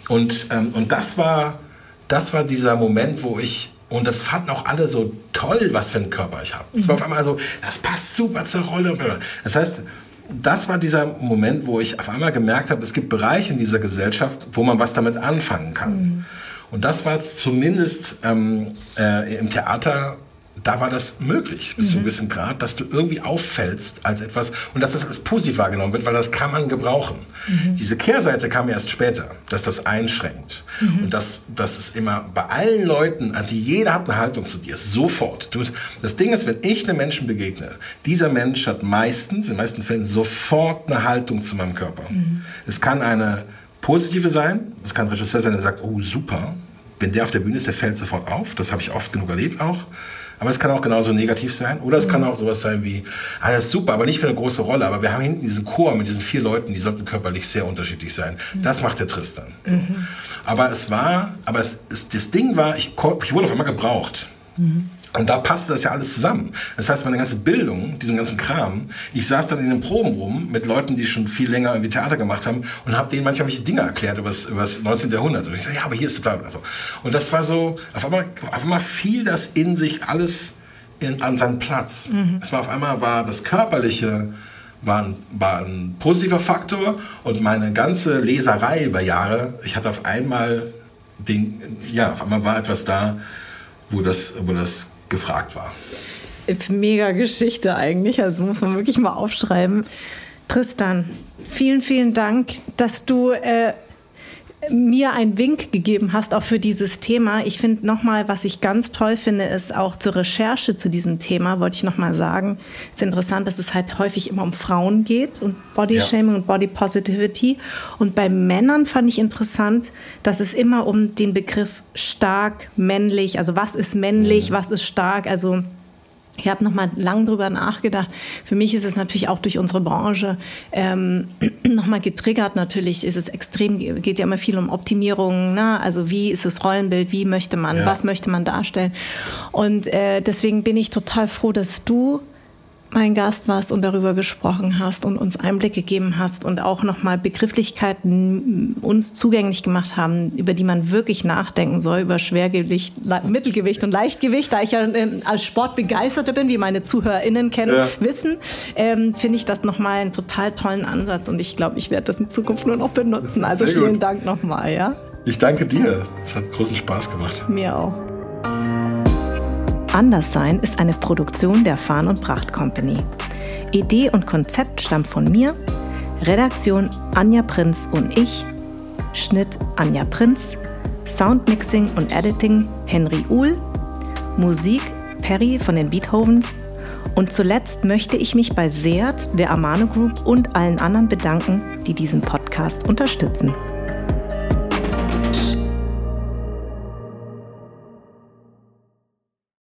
Und, ähm, und das, war, das war dieser Moment, wo ich und das fanden auch alle so toll, was für einen Körper ich habe. Es war auf einmal so, das passt super zur Rolle. Das heißt, das war dieser Moment, wo ich auf einmal gemerkt habe, es gibt Bereiche in dieser Gesellschaft, wo man was damit anfangen kann. Mhm. Und das war zumindest ähm, äh, im Theater da war das möglich bis mhm. zu einem gewissen Grad, dass du irgendwie auffällst als etwas und dass das als positiv wahrgenommen wird, weil das kann man gebrauchen. Mhm. Diese Kehrseite kam erst später, dass das einschränkt mhm. und dass das ist immer bei allen Leuten, also jeder hat eine Haltung zu dir, sofort. Du, das Ding ist, wenn ich einem Menschen begegne, dieser Mensch hat meistens, in den meisten Fällen sofort eine Haltung zu meinem Körper. Mhm. Es kann eine positive sein, es kann ein Regisseur sein, der sagt, oh super, wenn der auf der Bühne ist, der fällt sofort auf. Das habe ich oft genug erlebt auch. Aber es kann auch genauso negativ sein. Oder es mhm. kann auch sowas sein wie, ah, das ist super, aber nicht für eine große Rolle. Aber wir haben hinten diesen Chor mit diesen vier Leuten, die sollten körperlich sehr unterschiedlich sein. Mhm. Das macht der Tristan. So. Mhm. Aber es war, aber es, es, das Ding war, ich, ich wurde auf einmal gebraucht. Mhm. Und da passte das ja alles zusammen. Das heißt, meine ganze Bildung, diesen ganzen Kram, ich saß dann in den Proben rum mit Leuten, die schon viel länger irgendwie Theater gemacht haben und habe denen manchmal welche Dinge erklärt über das 19. Jahrhundert. Und ich sage, ja, aber hier ist bla bla. So. Und das war so, auf einmal, auf einmal fiel das in sich alles in, an seinen Platz. Mhm. Es war auf einmal war das Körperliche war ein, war ein positiver Faktor und meine ganze Leserei über Jahre, ich hatte auf einmal den, ja, auf einmal war etwas da, wo das, wo das gefragt war. Mega Geschichte eigentlich, also muss man wirklich mal aufschreiben. Tristan, vielen, vielen Dank, dass du äh, mir einen Wink gegeben hast, auch für dieses Thema. Ich finde nochmal, was ich ganz toll finde, ist auch zur Recherche zu diesem Thema, wollte ich nochmal sagen, es ist interessant, dass es halt häufig immer um Frauen geht und Bodyshaming ja. und Body Positivity. Und bei Männern fand ich interessant, dass es immer um den Begriff stark, männlich, also was ist männlich, mhm. was ist stark, also ich habe noch mal lang drüber nachgedacht. Für mich ist es natürlich auch durch unsere Branche ähm, noch mal getriggert. Natürlich ist es extrem, geht ja immer viel um Optimierung. Ne? Also wie ist das Rollenbild? Wie möchte man? Ja. Was möchte man darstellen? Und äh, deswegen bin ich total froh, dass du mein Gast warst und darüber gesprochen hast und uns Einblick gegeben hast und auch nochmal Begrifflichkeiten uns zugänglich gemacht haben, über die man wirklich nachdenken soll, über Schwergewicht, Mittelgewicht und Leichtgewicht. Da ich ja ähm, als Sportbegeisterter bin, wie meine ZuhörerInnen kennen, ja. wissen, ähm, finde ich das nochmal einen total tollen Ansatz und ich glaube, ich werde das in Zukunft nur noch benutzen. Also vielen. Dank nochmal, ja. Ich danke dir. Es hat großen Spaß gemacht. Mir auch. Anderssein ist eine Produktion der Farn und Pracht Company. Idee und Konzept stammt von mir, Redaktion Anja Prinz und ich, Schnitt Anja Prinz, Soundmixing und Editing Henry Uhl, Musik Perry von den Beethovens. Und zuletzt möchte ich mich bei Seat, der Amano Group und allen anderen bedanken, die diesen Podcast unterstützen.